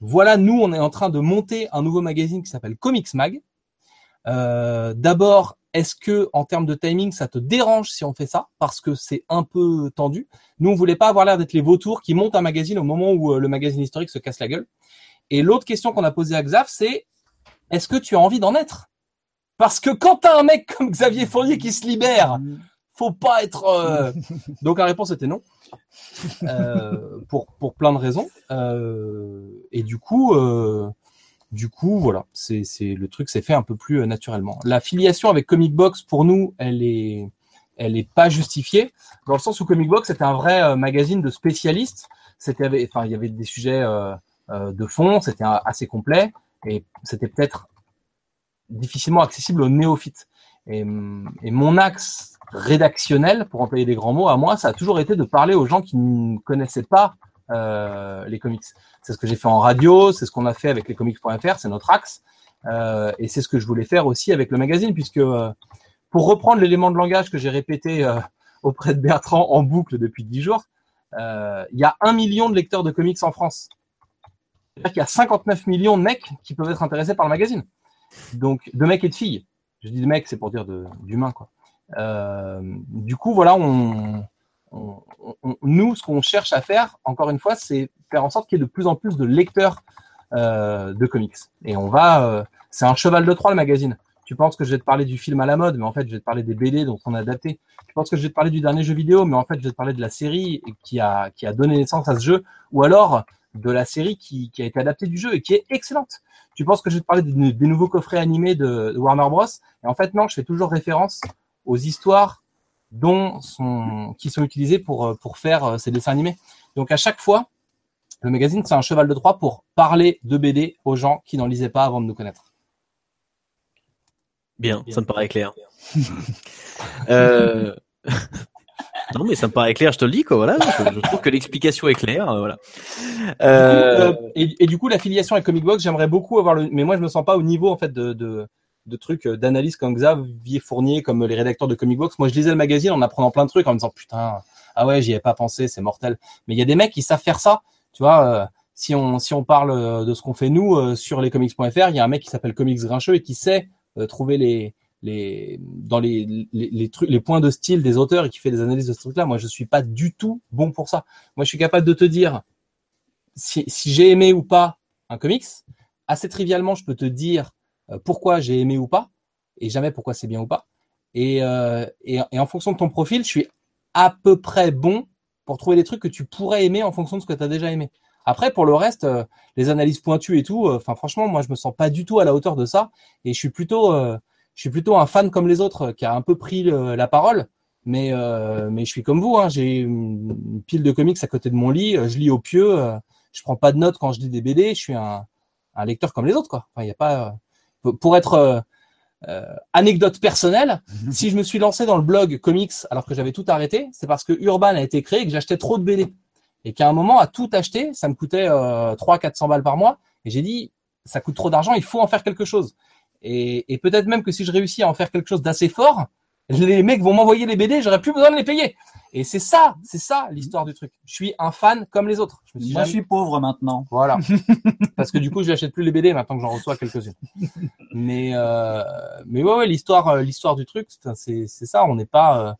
voilà nous on est en train de monter un nouveau magazine qui s'appelle Comics Mag. Euh, D'abord est-ce que en termes de timing ça te dérange si on fait ça? Parce que c'est un peu tendu. Nous on voulait pas avoir l'air d'être les vautours qui montent un magazine au moment où euh, le magazine historique se casse la gueule. Et l'autre question qu'on a posée à Xav c'est est-ce que tu as envie d'en être? Parce que quand t'as un mec comme Xavier Fournier qui se libère, faut pas être. euh, Donc la réponse était non, Euh, pour pour plein de raisons. Euh, Et du coup, euh, du coup, voilà, c'est le truc s'est fait un peu plus euh, naturellement. La filiation avec Comic Box pour nous, elle est elle est pas justifiée dans le sens où Comic Box c'était un vrai euh, magazine de spécialistes. C'était enfin il y avait des sujets euh, euh, de fond, c'était assez complet et c'était peut-être difficilement accessible aux néophytes. Et, et mon axe rédactionnel, pour employer des grands mots, à moi, ça a toujours été de parler aux gens qui ne connaissaient pas les comics. C'est ce que j'ai fait en radio, c'est ce qu'on a fait avec lescomics.fr, c'est notre axe. Euh, et c'est ce que je voulais faire aussi avec le magazine, puisque euh, pour reprendre l'élément de langage que j'ai répété euh, auprès de Bertrand en boucle depuis dix jours, euh, il y a un million de lecteurs de comics en France. C'est-à-dire qu'il y a 59 millions de mecs qui peuvent être intéressés par le magazine. Donc, de mecs et de filles. Je dis de mecs, c'est pour dire d'humains, quoi. Euh, du coup, voilà, on, on- nous, ce qu'on cherche à faire, encore une fois, c'est faire en sorte qu'il y ait de plus en plus de lecteurs euh, de comics. Et on va, euh, c'est un cheval de Troie le magazine. Tu penses que je vais te parler du film à la mode, mais en fait, je vais te parler des BD dont on a adapté. Tu penses que je vais te parler du dernier jeu vidéo, mais en fait, je vais te parler de la série qui a qui a donné naissance à ce jeu, ou alors de la série qui, qui a été adaptée du jeu et qui est excellente. Tu penses que je vais te parler des, nouveaux coffrets animés de Warner Bros. Et en fait, non, je fais toujours référence aux histoires dont sont, qui sont utilisées pour, euh, pour faire euh, ces dessins animés. Donc à chaque fois, le magazine, c'est un cheval de Troie pour parler de BD aux gens qui n'en lisaient pas avant de nous connaître. Bien, ça me paraît clair. Euh, non, mais ça me paraît clair, je te le dis, quoi. Voilà, je, je trouve que l'explication est claire. Voilà. Euh, et, et du coup, l'affiliation avec Comic Box, j'aimerais beaucoup avoir le, mais moi, je me sens pas au niveau en fait de de, de trucs euh, d'analyse comme Xavier Fournier, comme les rédacteurs de Comic Box. Moi, je lisais le magazine en apprenant plein de trucs, en me disant putain, ah ouais, j'y ai pas pensé, c'est mortel. Mais il y a des mecs qui savent faire ça. Tu vois, euh, si on si on parle euh, de ce qu'on fait nous sur lescomics.fr, il y a un mec qui s'appelle Comics Grincheux et qui sait trouver les les dans les, les, les, trucs les points de style des auteurs et qui fait des analyses de ce truc là moi je suis pas du tout bon pour ça moi je suis capable de te dire si, si j'ai aimé ou pas un comics assez trivialement je peux te dire pourquoi j'ai aimé ou pas, et jamais pourquoi c'est bien ou pas. Et, euh, et, et, en fonction de ton profil, je suis à peu près bon pour trouver les trucs que tu pourrais aimer en fonction de ce que tu as déjà aimé. Après, pour le reste, euh, les analyses pointues et tout, enfin franchement, moi je me sens pas du tout à la hauteur de ça, et je suis plutôt, je suis plutôt un fan comme les autres qui a un peu pris la parole, mais mais je suis comme vous, hein, j'ai une, pile de comics à côté de mon lit, je lis au pieu, je prends pas de notes quand je lis des BD, je suis un, un lecteur comme les autres quoi. Enfin, y a pas pour être euh, euh, anecdote personnelle, si je me suis lancé dans le blog comics alors que j'avais tout arrêté, c'est parce que Urban a été créé et que j'achetais trop de BD. Et qu'à un moment, à tout acheter, ça me coûtait euh, 300-400 balles par mois. Et j'ai dit, ça coûte trop d'argent, il faut en faire quelque chose. Et, et peut-être même que si je réussis à en faire quelque chose d'assez fort, les mecs vont m'envoyer les BD, j'aurais plus besoin de les payer. Et c'est ça, c'est ça l'histoire du truc. Je suis un fan comme les autres. Je Moi, je suis pauvre maintenant. Voilà. Parce que du coup, je n'achète plus les BD maintenant que j'en reçois quelques-unes. Mais, euh, mais ouais, ouais, l'histoire, euh, l'histoire du truc, c'est, ça. On n'est pas. Euh...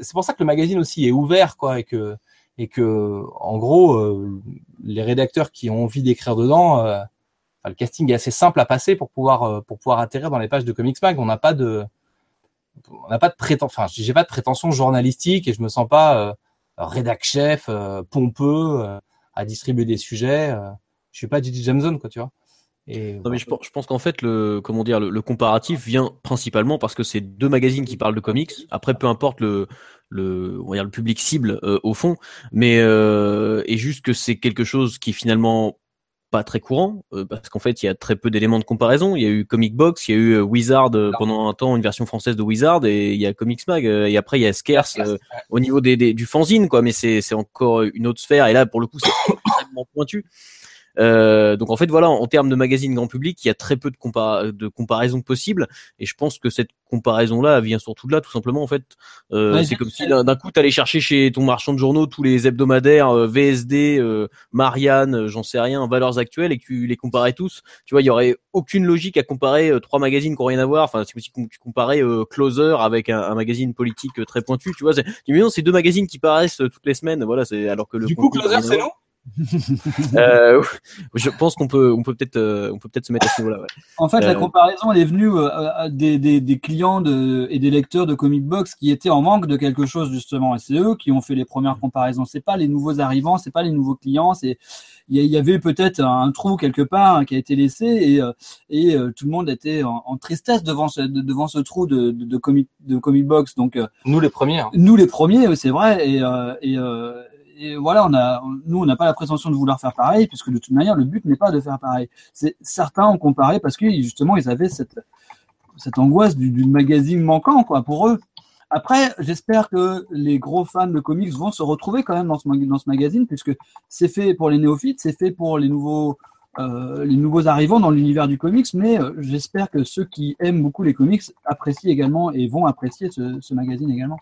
C'est pour ça que le magazine aussi est ouvert, quoi, et que, et que, en gros, euh, les rédacteurs qui ont envie d'écrire dedans, euh, le casting est assez simple à passer pour pouvoir, pour pouvoir atterrir dans les pages de Comics Mag. On n'a pas de on n'a pas de prétention, enfin, j'ai pas de prétention journalistique et je me sens pas euh, rédac chef, euh, pompeux, euh, à distribuer des sujets. Euh, je suis pas Gigi Jameson, quoi, tu vois. Et, non, mais je, je pense qu'en fait, le, comment dire, le, le, comparatif vient principalement parce que c'est deux magazines qui parlent de comics. Après, peu importe le, le, on va dire le public cible euh, au fond, mais euh, et juste que c'est quelque chose qui finalement pas très courant euh, parce qu'en fait il y a très peu d'éléments de comparaison. Il y a eu Comic Box, il y a eu euh, Wizard euh, pendant un temps une version française de Wizard et il y a Comics Mag et après il y a Scarce au niveau des, des, du fanzine quoi. Mais c'est c'est encore une autre sphère et là pour le coup c'est extrêmement pointu. Euh, donc en fait voilà, en termes de magazine grand public, il y a très peu de, compara de comparaisons possibles, et je pense que cette comparaison-là vient surtout de là, tout simplement en fait. Euh, ouais, c'est comme si d'un coup t'allais chercher chez ton marchand de journaux tous les hebdomadaires euh, VSD, euh, Marianne, euh, j'en sais rien, valeurs actuelles, et que tu les comparais tous. Tu vois, il y aurait aucune logique à comparer euh, trois magazines qui ont rien à voir. Enfin, c'est comme si tu comparais Closer avec un, un, magazine politique très pointu. Tu vois, c'est, c'est deux magazines qui paraissent toutes les semaines. Voilà, c'est alors que le du coup Closer c'est nous? euh, je pense qu'on peut, on peut peut-être, euh, on peut peut-être se mettre à ce niveau-là. Ouais. En fait, euh, la comparaison, elle est venue euh, des, des, des, clients de, et des lecteurs de comic box qui étaient en manque de quelque chose justement. Et c'est eux qui ont fait les premières comparaisons. C'est pas les nouveaux arrivants, c'est pas les nouveaux clients. C'est il y, avait peut-être un trou quelque part hein, qui a été laissé et, et tout le monde était en, en tristesse devant ce, devant ce trou de, de, de comic de comic box. Donc nous les premiers. Hein. Nous les premiers, c'est vrai. Et, et et voilà, on nous, on n'a pas la prétention de vouloir faire pareil, puisque de toute manière, le but n'est pas de faire pareil. Certains ont comparé parce que justement, ils avaient cette angoisse du, magazine manquant, quoi, pour eux. Après, j'espère que les gros fans de comics vont se retrouver quand même dans ce, magazine, puisque c'est fait pour les néophytes, c'est fait pour les nouveaux, euh, arrivants dans l'univers du comics, mais euh, j'espère que ceux qui aiment beaucoup les comics apprécient également et vont apprécier ce magazine également.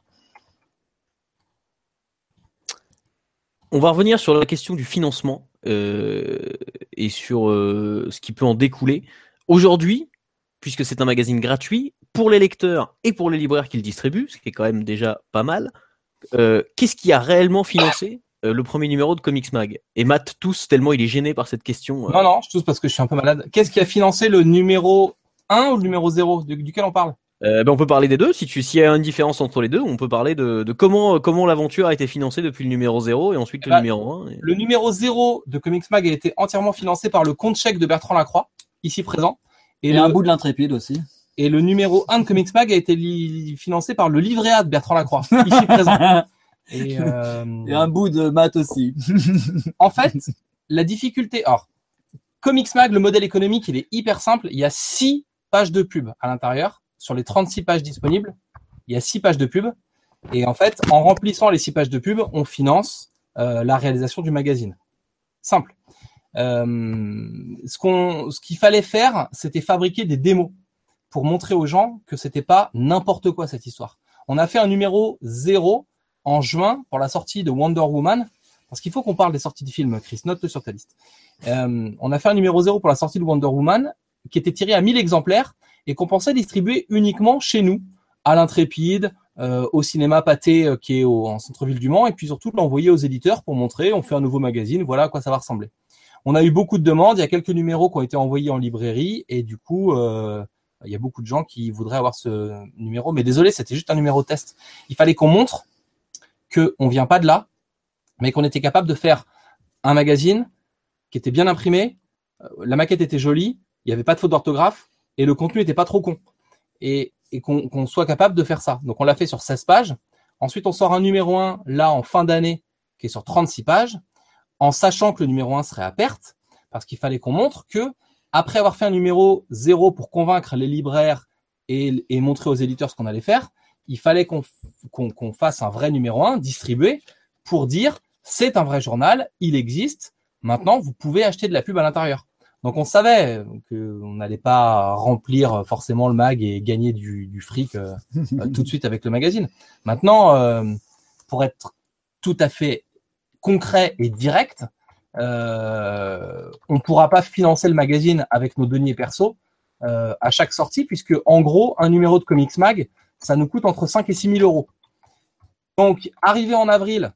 On va revenir sur la question du financement euh, et sur euh, ce qui peut en découler. Aujourd'hui, puisque c'est un magazine gratuit pour les lecteurs et pour les libraires qui le distribuent, ce qui est quand même déjà pas mal, euh, qu'est-ce qui a réellement financé le premier numéro de Comics Mag? Et Matt tousse tellement il est gêné par cette question. Non, non, je tousse parce que je suis un peu malade. Qu'est-ce qui a financé le numéro 1 ou le numéro 0 duquel on parle? Euh, ben on peut parler des deux. Si tu s'il y a une différence entre les deux, on peut parler de, de comment comment l'aventure a été financée depuis le numéro 0 et ensuite le bah, numéro 1. Et... Le numéro 0 de Comics Mag a été entièrement financé par le compte chèque de Bertrand Lacroix, ici présent. Et, et le, un bout de l'intrépide aussi. Et le numéro 1 de Comics Mag a été financé par le livret A de Bertrand Lacroix, ici présent. Et, euh... et, un bout de maths aussi. en fait, la difficulté, or, Comics Mag, le modèle économique, il est hyper simple. Il y a six pages de pub à l'intérieur sur les 36 pages disponibles, il y a 6 pages de pub. Et en fait, en remplissant les 6 pages de pub, on finance euh, la réalisation du magazine. Simple. Euh, ce qu'on, ce qu'il fallait faire, c'était fabriquer des démos pour montrer aux gens que c'était pas n'importe quoi cette histoire. On a fait un numéro 0 en juin pour la sortie de Wonder Woman, parce qu'il faut qu'on parle des sorties de films, Chris, note-le sur ta liste. Euh, on a fait un numéro 0 pour la sortie de Wonder Woman, qui était tiré à 1000 exemplaires et qu'on pensait distribuer uniquement chez nous, à l'Intrépide, euh, au cinéma Pâté euh, qui est au, en centre-ville du Mans, et puis surtout l'envoyer aux éditeurs pour montrer, on fait un nouveau magazine, voilà à quoi ça va ressembler. On a eu beaucoup de demandes, il y a quelques numéros qui ont été envoyés en librairie, et du coup, euh, il y a beaucoup de gens qui voudraient avoir ce numéro, mais désolé, c'était juste un numéro test. Il fallait qu'on montre que on vient pas de là, mais qu'on était capable de faire un magazine qui était bien imprimé, la maquette était jolie, il n'y avait pas de faute d'orthographe, et le contenu n'était pas trop con. Et, qu'on soit capable de faire ça. Donc on l'a fait sur 16 pages. Ensuite, on sort un numéro 1 là en fin d'année qui est sur 36 pages, en sachant que le numéro 1 serait à perte, parce qu'il fallait qu'on montre que après avoir fait un numéro 0 pour convaincre les libraires et, montrer aux éditeurs ce qu'on allait faire, il fallait qu'on qu'on fasse un vrai numéro 1 distribué pour dire c'est un vrai journal, il existe, maintenant vous pouvez acheter de la pub à l'intérieur. Donc on savait qu'on n'allait pas remplir forcément le mag et gagner du, fric euh, tout de suite avec le magazine. Maintenant, euh, pour être tout à fait concret et direct, euh, on ne pourra pas financer le magazine avec nos deniers perso euh, à chaque sortie, puisque en gros, un numéro de Comics Mag, ça nous coûte entre 5 et 6 000 euros. Donc, arrivé en avril,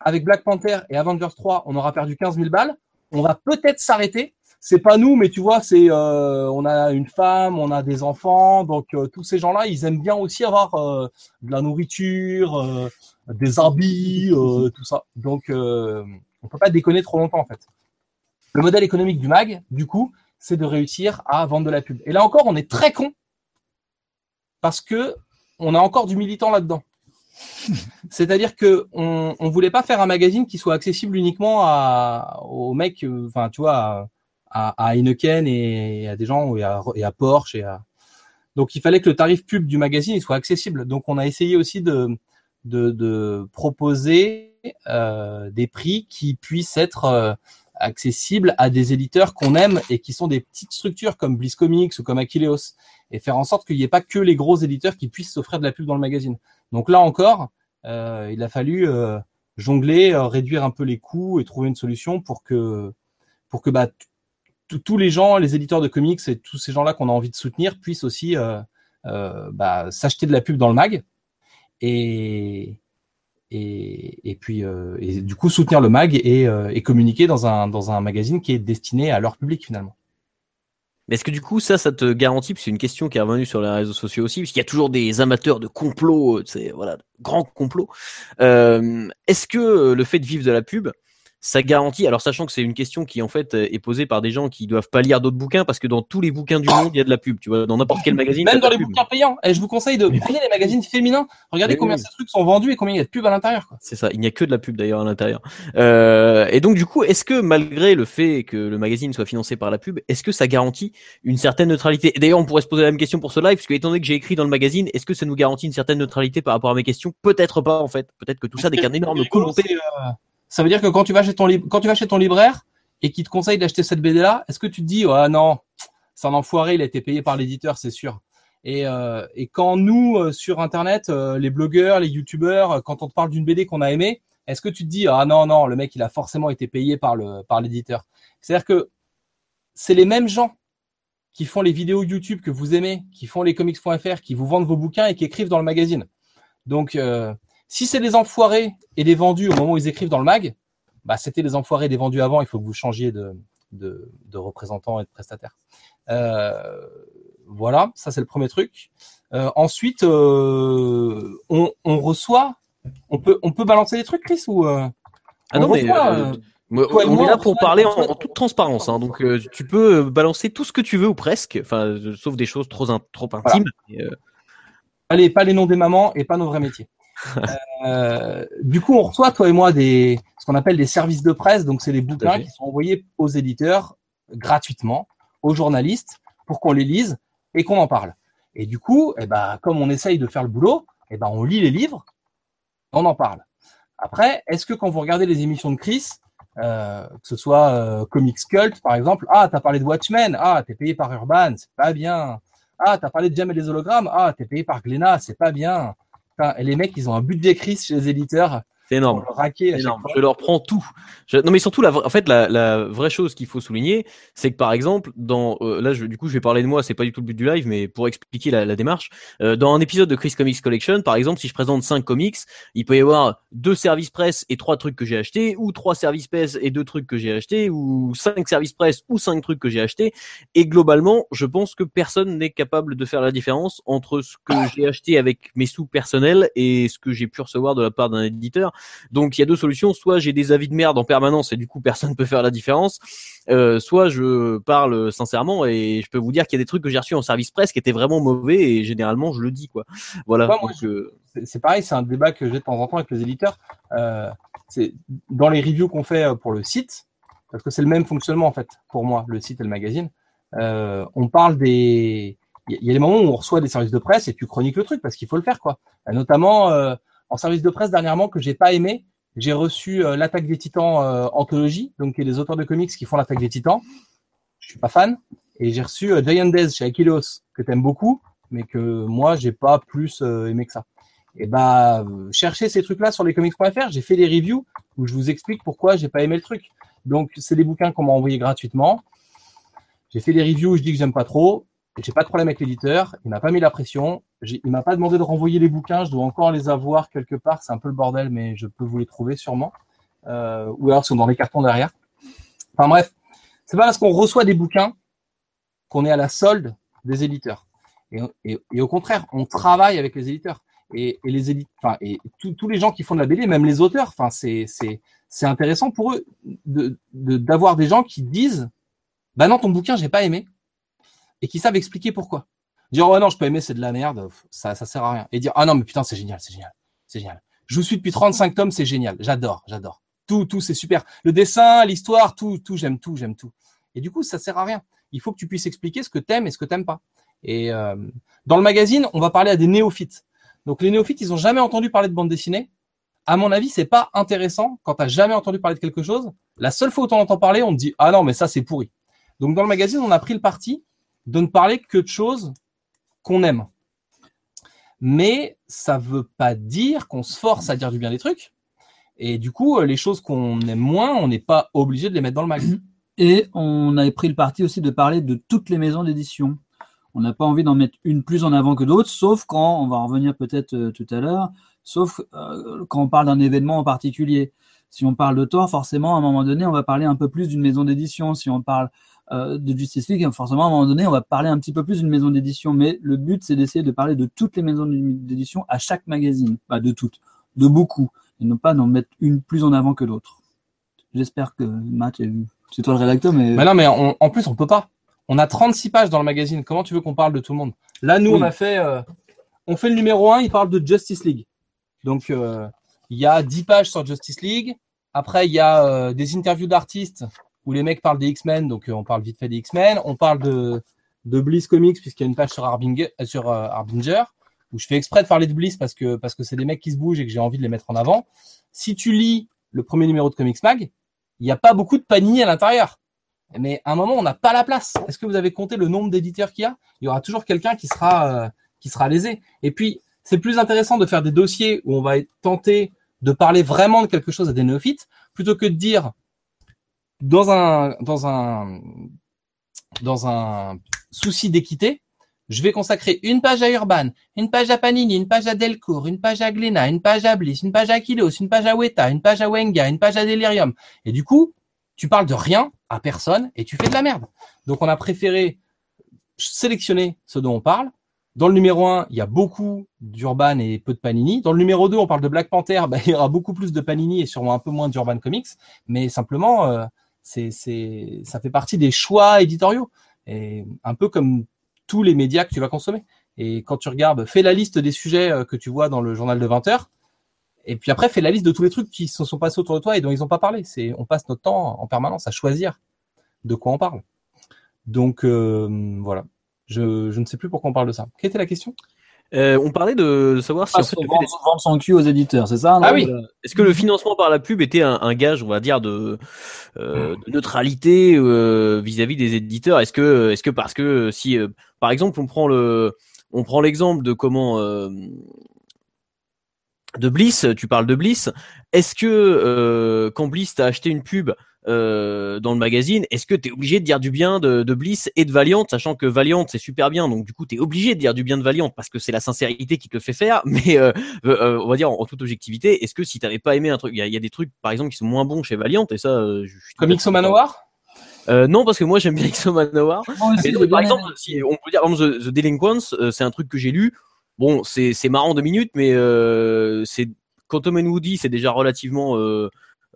avec Black Panther et Avengers 3, on aura perdu 15 000 balles. On va peut-être s'arrêter c'est pas nous, mais tu vois, c'est euh, on a une femme, on a des enfants, donc euh, tous ces gens-là, ils aiment bien aussi avoir euh, de la nourriture, des habits, tout ça. Donc on peut pas déconner trop longtemps en fait. Le modèle économique du mag, du coup, c'est de réussir à vendre de la pub. Et là encore, on est très con parce que on a encore du militant là-dedans. C'est-à-dire que on, on voulait pas faire un magazine qui soit accessible uniquement à, aux mecs, enfin tu vois à, à Heineken et à des gens et à, et à Porsche et à donc il fallait que le tarif pub du magazine soit accessible. Donc on a essayé aussi de de, de proposer euh, des prix qui puissent être euh, accessibles à des éditeurs qu'on aime et qui sont des petites structures comme Bliss Comics ou comme Aquileos et faire en sorte qu'il n'y ait pas que les gros éditeurs qui puissent s'offrir de la pub dans le magazine. Donc là encore, euh, il a fallu euh, jongler, euh, réduire un peu les coûts et trouver une solution pour que pour que bah, tous les gens, les éditeurs de comics et tous ces gens-là qu'on a envie de soutenir puissent aussi euh, euh, bah, s'acheter de la pub dans le mag et et, puis euh, du coup soutenir le mag et, communiquer dans un dans un magazine qui est destiné à leur public finalement. Est-ce que du coup, ça, ça te garantit, c'est une question qui est revenue sur les réseaux sociaux aussi, puisqu'il y a toujours des amateurs de complots, c'est voilà, grands complots. Est-ce que le fait de vivre de la pub, ça garantit, alors sachant que c'est une question qui en fait est posée par des gens qui doivent pas lire d'autres bouquins parce que dans tous les bouquins du monde il y a de la pub, tu vois, dans n'importe quel magazine. Même dans les pub. bouquins payants. Et je vous conseille de prendre les magazines féminins. Regardez combien oui. ces trucs sont vendus et combien il y a de pub à l'intérieur. quoi. C'est ça, il n'y a que de la pub d'ailleurs à l'intérieur. Euh, et donc du coup, est-ce que malgré le fait que le magazine soit financé par la pub, est-ce que ça garantit une certaine neutralité? D'ailleurs, on pourrait se poser la même question pour ce live, puisque étant donné que j'ai écrit dans le magazine, est-ce que ça nous garantit une certaine neutralité par rapport à mes questions? Peut-être pas en fait. Peut-être que tout ça n'est qu'un énorme euh, Ça veut dire que quand tu vas chez ton quand tu vas chez ton libraire et qu'il te conseille d'acheter cette BD là, est-ce que tu te dis ah non, c'est un enfoiré, il a été payé par l'éditeur, c'est sûr. Et, euh, et quand nous euh, sur internet, euh, les blogueurs, les youtubeurs, euh, quand on te parle d'une BD qu'on a aimée, est-ce que tu te dis ah non non, le mec il a forcément été payé par le par l'éditeur? C'est-à-dire que c'est les mêmes gens qui font les vidéos YouTube que vous aimez, qui font les comics.fr, qui vous vendent vos bouquins et qui écrivent dans le magazine. Donc euh, si c'est des enfoirés et des vendus au moment où ils écrivent dans le mag, bah c'était les enfoirés et des vendus avant. Il faut que vous changiez de, de, de représentant et de prestataire. Euh, voilà, ça c'est le premier truc. Euh, ensuite, euh, on, on reçoit, on peut, on peut balancer des trucs, Chris ou euh, Ah non, on mais reçoit, moi, on moi, est là pour parler en, toute transparence. Hein, donc tu peux balancer tout ce que tu veux ou presque, enfin sauf des choses trop in- trop intimes. Allez, pas les noms des mamans et pas nos vrais métiers. Euh, du coup, on reçoit toi et moi des ce qu'on appelle des services de presse. Donc, c'est des bouquins qui sont envoyés aux éditeurs gratuitement, aux journalistes, pour qu'on les lise et qu'on en parle. Et du coup, eh ben, comme on essaye de faire le boulot, eh ben, on lit les livres, on en parle. Après, est-ce que quand vous regardez les émissions de Chris, euh, que ce soit euh, Comics Cult par exemple, ah, t'as parlé de Watchmen, ah, t'es payé par Urban, c'est pas bien. Ah, t'as parlé de Jam et des hologrammes. Ah, t'es payé par Glénat, c'est pas bien. Les mecs, ils ont un budget crise chez les éditeurs. C'est énorme. Le. Je leur prends tout. Je- Non, mais surtout, la... en fait, la, la vraie chose qu'il faut souligner, c'est que par exemple, dans euh, là, je, du coup, je vais parler de moi. C'est pas du tout le but du live, mais pour expliquer la, la démarche, euh, dans un épisode de Chris Comics Collection, par exemple, si je présente cinq comics, il peut y avoir deux services presse et trois trucs que j'ai achetés, ou trois services presse et deux trucs que j'ai achetés, ou cinq services presse ou cinq trucs que j'ai achetés. Et globalement, je pense que personne n'est capable de faire la différence entre ce que j'ai acheté avec mes sous personnels et ce que j'ai pu recevoir de la part d'un éditeur. Donc il y a deux solutions, soit j'ai des avis de merde en permanence et du coup personne peut faire la différence, euh, soit je parle sincèrement et je peux vous dire qu'il y a des trucs que j'ai reçus en service presse qui étaient vraiment mauvais et généralement je le dis quoi. Voilà. Ouais, euh, c'est pareil, c'est un débat que j'ai de temps en temps avec les éditeurs. Euh, c'est dans les reviews qu'on fait pour le site, parce que c'est le même fonctionnement en fait pour moi, le site et le magazine. On parle des, il y a- des moments où on reçoit des services de presse et tu chroniques le truc parce qu'il faut le faire quoi. Notamment en service de presse dernièrement que j'ai pas aimé, j'ai reçu euh, l'attaque des Titans euh, anthologie, donc des auteurs de comics qui font l'attaque des Titans. Je suis pas fan et j'ai reçu euh, Giant Days chez Aquilos que t'aimes beaucoup, mais que moi j'ai pas plus euh, aimé que ça. Et bah, euh, cherchez ces trucs-là sur lescomics.fr. J'ai fait des reviews où je vous explique pourquoi j'ai pas aimé le truc. Donc, c'est des bouquins qu'on m'a envoyés gratuitement. J'ai fait des reviews où je dis que j'aime pas trop. J'ai pas de problème avec l'éditeur. Il m'a pas mis la pression. Il m'a pas demandé de renvoyer les bouquins. Je dois encore les avoir quelque part. C'est un peu le bordel, mais je peux vous les trouver sûrement. Euh, ou alors, ils sont dans les cartons derrière. Enfin bref, c'est pas parce qu'on reçoit des bouquins qu'on est à la solde des éditeurs. Et, au contraire, on travaille avec les éditeurs et, les éditeurs, enfin, et tous- les gens qui font de la BD, même les auteurs, enfin, c'est, intéressant pour eux de, de- d'avoir des gens qui disent, bah non, ton bouquin, j'ai pas aimé, et qui savent expliquer pourquoi. Dire, oh non, je peux aimer, c'est de la merde, ça, ça sert à rien. Et dire, ah non, mais putain, c'est génial, c'est génial, c'est génial. Je vous suis depuis 35 tomes, c'est génial. J'adore, j'adore. Tout, tout, c'est super. Le dessin, l'histoire, tout, tout, j'aime tout, j'aime tout. Et du coup, ça sert à rien. Il faut que tu puisses expliquer ce que t'aimes et ce que t'aimes pas. Et euh, dans le magazine, on va parler à des néophytes. Donc les néophytes, ils ont jamais entendu parler de bande dessinée. À mon avis, c'est pas intéressant quand t'as jamais entendu parler de quelque chose. La seule fois où t'en entends parler, on te dit ah non mais ça c'est pourri. Donc dans le magazine, on a pris le parti de ne parler que de choses qu'on aime. Mais ça veut pas dire qu'on se force à dire du bien des trucs. Et du coup, euh, les choses qu'on aime moins, on n'est pas obligé de les mettre dans le magazine. Et on avait pris le parti aussi de parler de toutes les maisons d'édition. On n'a pas envie d'en mettre une plus en avant que d'autres, sauf quand, on va en revenir peut-être euh, tout à l'heure, sauf euh, quand on parle d'un événement en particulier. Si on parle de Thor, forcément, à un moment donné, on va parler un peu plus d'une maison d'édition. Si on parle euh, de Justice League, forcément, à un moment donné, on va parler un petit peu plus d'une maison d'édition. Mais le but, c'est d'essayer de parler de toutes les maisons d'édition à chaque magazine. Pas de toutes, de beaucoup. Et non pas d'en mettre une plus en avant que l'autre. J'espère que Matt, c'est toi le rédacteur, mais... Mais non, mais on- en plus, on peut pas. On a 36 pages dans le magazine. Comment tu veux qu'on parle de tout le monde? Là, nous, Oui. on a fait, euh, on fait le numéro 1, il parle de Justice League. Donc, euh, il y a 10 pages sur Justice League. Après, il y a euh, des interviews d'artistes où les mecs parlent des X-Men. Donc, euh, on parle vite fait des X-Men. On parle de, de Bliss Comics puisqu'il y a une page sur Harbinger, euh, sur euh, Harbinger où je fais exprès de parler de Bliss parce que parce que c'est des mecs qui se bougent et que j'ai envie de les mettre en avant. Si tu lis le premier numéro de Comics Mag, il n'y a pas beaucoup de panini à l'intérieur. Mais à un moment, on n'a pas la place. Est-ce que vous avez compté le nombre d'éditeurs qu'il y a? Il y aura toujours quelqu'un qui sera euh, qui sera lésé. Et puis, c'est plus intéressant de faire des dossiers où on va tenté de parler vraiment de quelque chose à des néophytes plutôt que de dire dans un dans un dans un souci d'équité, je vais consacrer une page à Urban, une page à Panini, une page à Delcourt, une page à Glénat, une page à Bliss, une page à Kilos, une page à Weta, une page à Wenga, une page à Delirium. Et du coup, tu parles de rien à personne et tu fais de la merde. Donc on a préféré sélectionner ce dont on parle. Dans le numéro 1, il y a beaucoup d'Urban et peu de Panini. Dans le numéro 2, on parle de Black Panther, bah, il y aura beaucoup plus de Panini et sûrement un peu moins d'Urban Comics. Mais simplement, euh, c'est, c'est, ça fait partie des choix éditoriaux. Et un peu comme tous les médias que tu vas consommer. Et quand tu regardes, fais la liste des sujets euh, que tu vois dans le journal de 20 heures. Et puis après, fais la liste de tous les trucs qui se sont passés autour de toi et dont ils n'ont pas parlé. C'est, on passe notre temps en permanence à choisir de quoi on parle. Donc euh, voilà. Je, je ne sais plus pourquoi on parle de ça. Quelle était la question? Euh, on parlait de savoir si Ah, en fait, vendre, son cul aux éditeurs, c'est ça non? Ah oui. est-ce que le financement par la pub était un, un gage, on va dire, de, euh, de neutralité euh, vis-à-vis des éditeurs? Est-ce que, est-ce que parce que si, euh, par exemple, on prend le, on prend l'exemple de comment euh, de Bliss, tu parles de Bliss. Est-ce que euh, quand Bliss t'a acheté une pub euh, dans le magazine, est-ce que tu es obligé de dire du bien de, de Bliss et de Valiant, sachant que Valiant c'est super bien, donc du coup tu es obligé de dire du bien de Valiant parce que c'est la sincérité qui te le fait faire, mais euh, euh, on va dire en, en toute objectivité, est-ce que si t'avais pas aimé un truc, il y a, il y a des trucs par exemple qui sont moins bons chez Valiant et ça, euh, je, suis d'accord. Manoir? Euh, non parce que moi j'aime bien Exo Mais j'ai par exemple, si on peut dire, par exemple, The, The Delinquents, euh, c'est un truc que j'ai lu. Bon, c'est c'est marrant deux minutes, mais euh, c'est Quantum and Woody, c'est déjà relativement. euh,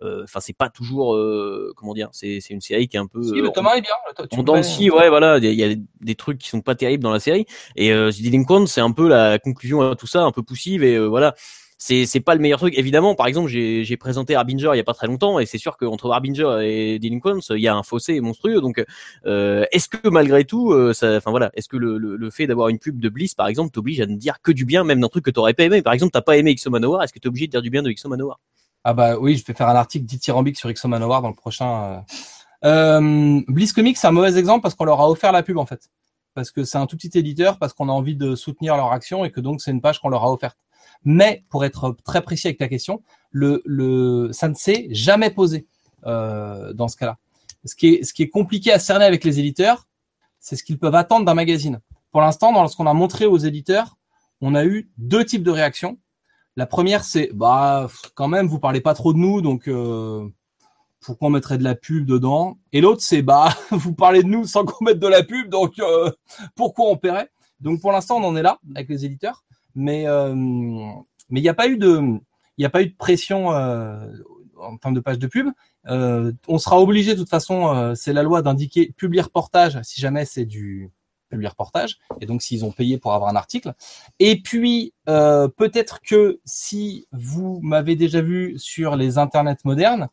euh, Enfin, c'est pas toujours. euh, comment dire C'est c'est une série qui est un peu. Si, euh, le Thomas est bien. le- dents de scie, ouais, voilà, il y a- il y a des trucs qui sont pas terribles dans la série. Et euh, The Delinquent, c'est un peu la conclusion à tout ça, un peu poussive. Et euh, voilà, c'est c'est pas le meilleur truc. Évidemment, par exemple, j'ai présenté Harbinger il y a pas très longtemps, et c'est sûr qu'entre Harbinger et Delinquents, il y a un fossé monstrueux. Donc, euh, est-ce que malgré tout, euh, enfin voilà, est-ce que le, fait d'avoir une pub de Bliss, par exemple, t'oblige à ne dire que du bien, même d'un truc que t'aurais pas aimé? Par exemple, t'as pas aimé Exo Manowar, est-ce que t'es obligé de dire du bien de Manowar Ah bah oui, je vais faire un article dithyrambique sur Exo Manowar dans le prochain. euh. Euh, Bliss Comics, c'est un mauvais exemple parce qu'on leur a offert la pub en fait. Parce que c'est un tout petit éditeur, parce qu'on a envie de soutenir leur action et que donc c'est une page qu'on leur a offerte. Mais pour être très précis avec ta question, le, le, ça ne s'est jamais posé euh, dans ce cas-là. Ce qui est, ce qui est compliqué à cerner avec les éditeurs, c'est ce qu'ils peuvent attendre d'un magazine. Pour l'instant, dans ce qu'on a montré aux éditeurs, on a eu deux types de réactions. La première, c'est bah quand même, vous parlez pas trop de nous, donc euh, pourquoi on mettrait de la pub dedans? Et l'autre, c'est bah vous parlez de nous sans qu'on mette de la pub, donc euh, pourquoi on paierait? Donc pour l'instant, on en est là avec les éditeurs, mais euh, mais il n'y a pas eu de il n'y a pas eu de pression euh, en termes de page de pub. Euh, on sera obligé de toute façon, c'est la loi d'indiquer publier reportage si jamais c'est du publier reportage et donc s'ils ont payé pour avoir un article. Et puis euh, peut-être que si vous m'avez déjà vu sur les internets modernes,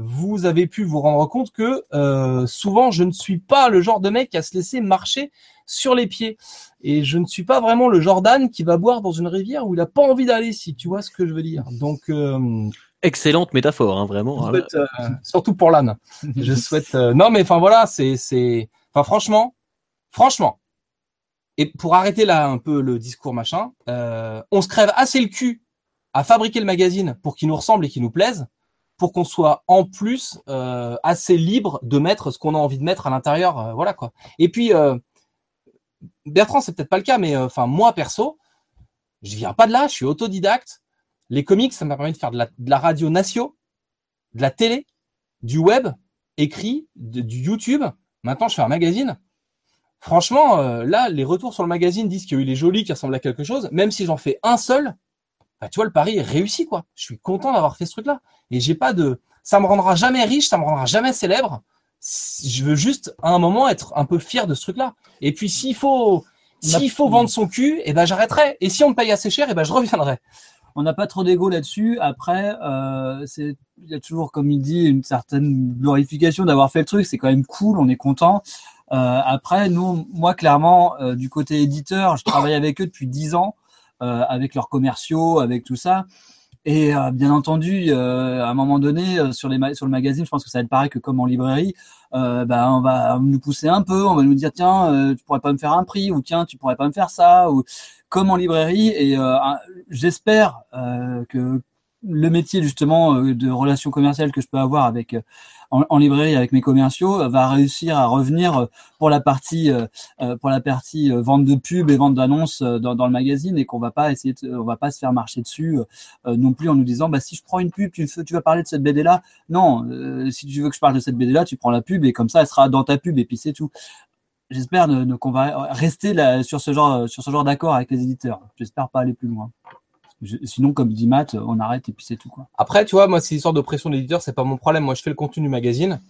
vous avez pu vous rendre compte que euh, souvent je ne suis pas le genre de mec à se laisser marcher sur les pieds et je ne suis pas vraiment le genre d'âne qui va boire dans une rivière où il a pas envie d'aller si tu vois ce que je veux dire. Donc euh, Excellente métaphore, hein, vraiment. je souhaite, euh, surtout pour l'âne. Je souhaite. euh, non, mais enfin voilà, c'est c'est. Enfin franchement, franchement. Et pour arrêter là un peu le discours machin, euh, on se crève assez le cul à fabriquer le magazine pour qu'il nous ressemble et qu'il nous plaise, pour qu'on soit en plus euh, assez libre de mettre ce qu'on a envie de mettre à l'intérieur. euh, voilà quoi. Et puis euh, Bertrand, c'est peut-être pas le cas, mais enfin moi perso, je viens pas de là, je suis autodidacte. Les comics, ça m'a permis de faire de la, radio natio, de la télé, du web, écrit, du YouTube. Maintenant, je fais un magazine. Franchement, là, les retours sur le magazine disent qu'il est joli, qu'il ressemble à quelque chose. Même si j'en fais un seul, bah, tu vois, le pari est réussi, quoi. Je suis content d'avoir fait ce truc-là. Et j'ai pas de, ça me rendra jamais riche, ça me rendra jamais célèbre. Je veux juste, à un moment, être un peu fier de ce truc-là. Et puis, s'il faut, s'il faut vendre son cul, eh ben, j'arrêterai. Et si on me paye assez cher, eh ben, je reviendrai. On n'a pas trop d'ego là-dessus. Après, euh, c'est il y a toujours, comme il dit, une certaine glorification d'avoir fait le truc. C'est quand même cool, on est content. Euh, après, nous, moi, clairement, euh, du côté éditeur, je travaille avec eux depuis dix ans, avec leurs commerciaux, avec tout ça. Et euh, bien entendu, euh, à un moment donné, euh, sur les sur le magazine, je pense que ça va être pareil que comme en librairie. Euh, bah, on va nous pousser un peu, on va nous dire tiens, euh, tu pourrais pas me faire un prix ou tiens, tu pourrais pas me faire ça ou comme en librairie. Et euh, j'espère euh, que le métier justement euh, de relations commerciales que je peux avoir avec euh, en, librairie avec mes commerciaux euh, va réussir à revenir pour la partie vente de pub et vente d'annonces dans, le magazine et qu'on va pas essayer de, va pas se faire marcher dessus non plus en nous disant bah si je prends une pub tu, vas parler de cette BD là. Non si tu veux que je parle de cette BD là tu prends la pub et comme ça elle sera dans ta pub et puis c'est tout. J'espère qu'on va rester sur ce genre sur ce genre d'accord avec les éditeurs. J'espère pas aller plus loin Je- sinon comme dit Matt on arrête et puis c'est tout quoi Après, tu vois, moi, c'est l'histoire de pression de l'éditeur, c'est pas mon problème. Moi, je fais le contenu du magazine.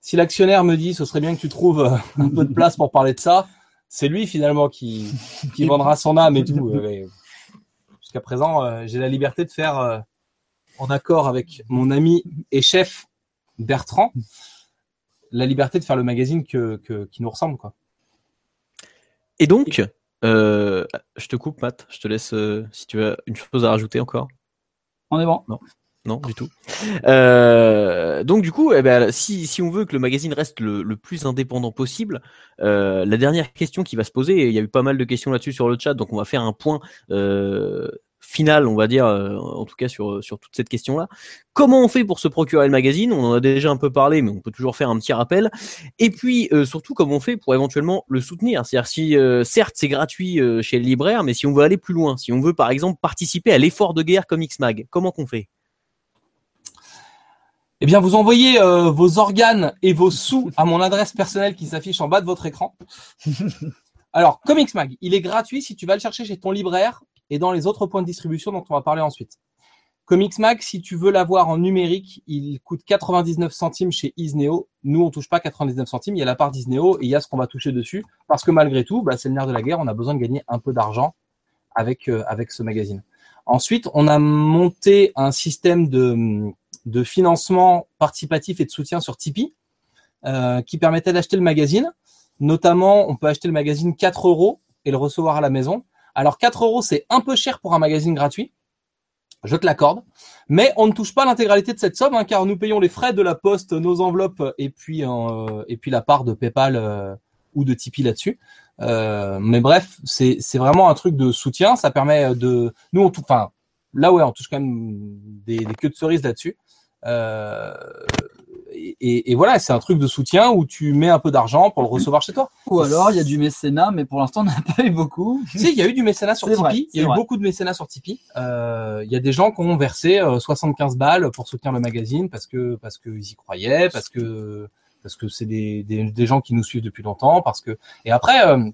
Si l'actionnaire me dit, ce serait bien que tu trouves euh, un peu de place pour parler de ça, c'est lui finalement qui, qui vendra son âme et tout. Euh, Jusqu'à présent, euh, j'ai la liberté de faire, euh, en accord avec mon ami et chef Bertrand, la liberté de faire le magazine que, que- qui nous ressemble, quoi. Et donc, Euh, je te coupe, Matt. Je te laisse euh, si tu as une chose à rajouter encore. On est bon. Non, du tout. Euh, donc du coup, eh ben, si, si on veut que le magazine reste le, le plus indépendant possible, euh, la dernière question qui va se poser, et il y a eu pas mal de questions là-dessus sur le chat, donc on va faire un point euh, final, on va dire, euh, en tout cas sur, sur toute cette question-là. Comment on fait pour se procurer le magazine? On en a déjà un peu parlé, mais on peut toujours faire un petit rappel. Et puis euh, surtout, comment on fait pour éventuellement le soutenir? C'est-à-dire si, euh, certes, c'est gratuit euh, chez le libraire, mais si on veut aller plus loin, si on veut par exemple participer à l'effort de guerre Comics Mag, comment qu'on fait? Eh bien, vous envoyez euh, vos organes et vos sous à mon adresse personnelle qui s'affiche en bas de votre écran. Alors, Comics Mag, il est gratuit si tu vas le chercher chez ton libraire et dans les autres points de distribution dont on va parler ensuite. Comics Mag, si tu veux l'avoir en numérique, il coûte 99 centimes chez Isneo. Nous, on touche pas 99 centimes. Il y a la part d'Isneo et il y a ce qu'on va toucher dessus. Parce que malgré tout, bah, c'est le nerf de la guerre. On a besoin de gagner un peu d'argent avec, euh, avec ce magazine. Ensuite, on a monté un système de, de financement participatif et de soutien sur Tipeee euh, qui permettait d'acheter le magazine. Notamment, on peut acheter le magazine 4 euros et le recevoir à la maison. Alors 4 euros, c'est un peu cher pour un magazine gratuit. Je te l'accorde. Mais on ne touche pas l'intégralité de cette somme, hein, car nous payons les frais de la poste, nos enveloppes et puis euh, et puis la part de PayPal euh, ou de Tipeee là-dessus. Euh, mais bref, c'est vraiment un truc de soutien. Ça permet de nous on touche, enfin là ouais, on touche quand même des, des queues de cerises là-dessus. Euh, et, et- et voilà, c'est un truc de soutien où tu mets un peu d'argent pour le recevoir chez toi. Ou alors, il y a du mécénat, mais pour l'instant, on n'a pas eu beaucoup. Si, il y a eu du mécénat sur Tipeee. vrai, il y a eu vrai. beaucoup de mécénat sur Tipeee. Euh, il y a des gens qui ont versé euh, 75 balles pour soutenir le magazine parce que parce qu'ils y croyaient, parce que parce que c'est des, des des gens qui nous suivent depuis longtemps, parce que et après euh,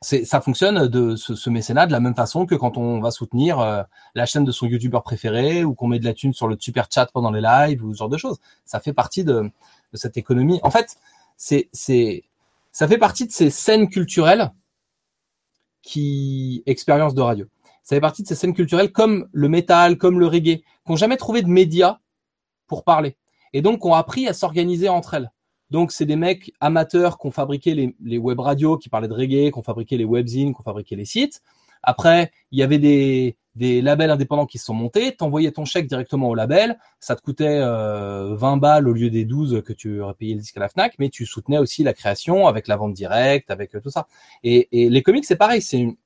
ça fonctionne de ce, ce mécénat de la même façon que quand on va soutenir euh, la chaîne de son youtubeur préféré ou qu'on met de la thune sur le super chat pendant les lives ou ce genre de choses. Ça fait partie de, de cette économie. En fait, c'est c'est ça fait partie de ces scènes culturelles qui expérience de radio. Ça fait partie de ces scènes culturelles comme le métal, comme le reggae, qui n'ont jamais trouvé de médias pour parler. Et donc, ont appris à s'organiser entre elles. Donc, c'est des mecs amateurs qui ont fabriqué les, les web radios, qui parlaient de reggae, qui ont fabriqué les webzines, qui ont fabriqué les sites. Après, il y avait des, des labels indépendants qui se sont montés. T'envoyais ton chèque directement au label. Ça te coûtait euh, 20 balles au lieu des 12 que tu aurais payé le disque à la FNAC, mais tu soutenais aussi la création avec la vente directe, avec euh, tout ça. Et, et les comics, c'est pareil. C'est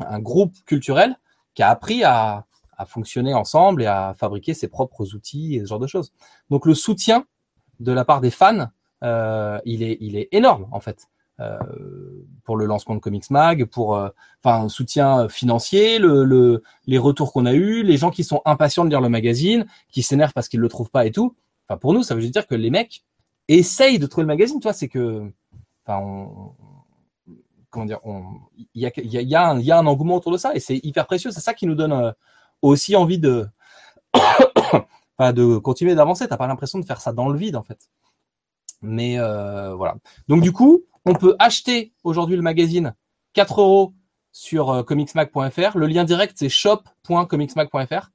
un groupe culturel qui a appris à, à fonctionner ensemble et à fabriquer ses propres outils et ce genre de choses. Donc le soutien de la part des fans, il est il est énorme en fait euh, pour le lancement de Comics Mag, pour euh, enfin un soutien financier, le, le les retours qu'on a eus, les gens qui sont impatients de lire le magazine, qui s'énervent parce qu'ils le trouvent pas et tout. Enfin pour nous, ça veut dire que les mecs essayent de trouver le magazine, tu vois, c'est que enfin on, comment dire, il y a, y, a, y, y a un engouement autour de ça et c'est hyper précieux. C'est ça qui nous donne euh, aussi envie de, de continuer d'avancer. T'as pas l'impression de faire ça dans le vide en fait. Mais euh, voilà. Donc du coup, on peut acheter aujourd'hui le magazine 4 euros sur euh, comicsmag.fr. Le lien direct c'est shop.comicsmag.fr.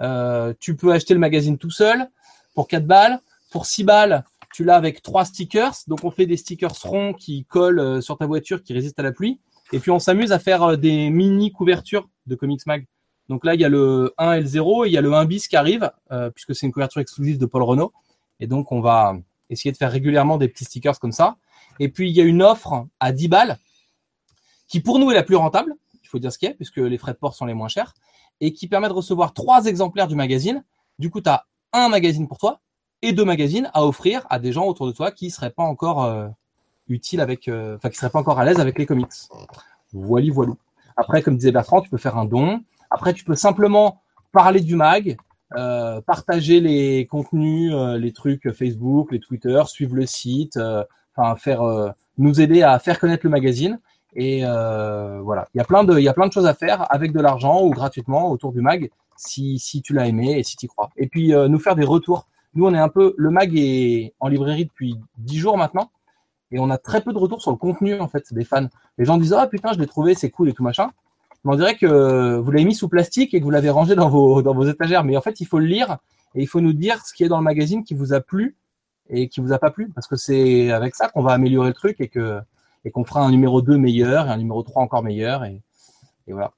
Euh, tu peux acheter le magazine tout seul pour 4 balles. Pour 6 balles, tu l'as avec trois stickers. Donc on fait des stickers ronds qui collent sur ta voiture, qui résistent à la pluie. Et puis on s'amuse à faire des mini couvertures de Comics Mag. Donc là, il y a le 1 et le 0, et il y a le 1 bis qui arrive, puisque c'est une couverture exclusive de Paul Renault. Et donc on va essayer de faire régulièrement des petits stickers comme ça. Et puis il y a une offre à 10 balles, qui pour nous est la plus rentable, il faut dire ce qu'il y a, puisque les frais de port sont les moins chers, et qui permet de recevoir trois exemplaires du magazine. Du coup, tu as un magazine pour toi, et deux magazines à offrir à des gens autour de toi qui seraient pas encore euh, utiles avec, euh, enfin qui seraient pas encore à l'aise avec les comics. Voili voilou. Après, comme disait Bertrand, tu peux faire un don. Après, tu peux simplement parler du mag, euh, partager les contenus, euh, les trucs Facebook, les Twitter, suivre le site, euh, enfin faire euh, nous aider à faire connaître le magazine. Et voilà, il y a plein de, il y a plein de choses à faire avec de l'argent ou gratuitement autour du mag si si tu l'as aimé et si tu crois. Et puis nous faire des retours nous, on est un peu, le mag est en librairie depuis 10 jours maintenant, et on a très peu de retours sur le contenu, en fait, des fans. Les gens disent, ah putain, je l'ai trouvé, c'est cool et tout machin. Mais on dirait que vous l'avez mis sous plastique et que vous l'avez rangé dans vos, dans vos étagères. Mais en fait, il faut le lire et il faut nous dire ce qui est dans le magazine qui vous a plu et qui vous a pas plu. Parce que c'est avec ça qu'on va améliorer le truc et que, et qu'on fera un numéro 2 meilleur et un numéro 3 encore meilleur et, et voilà.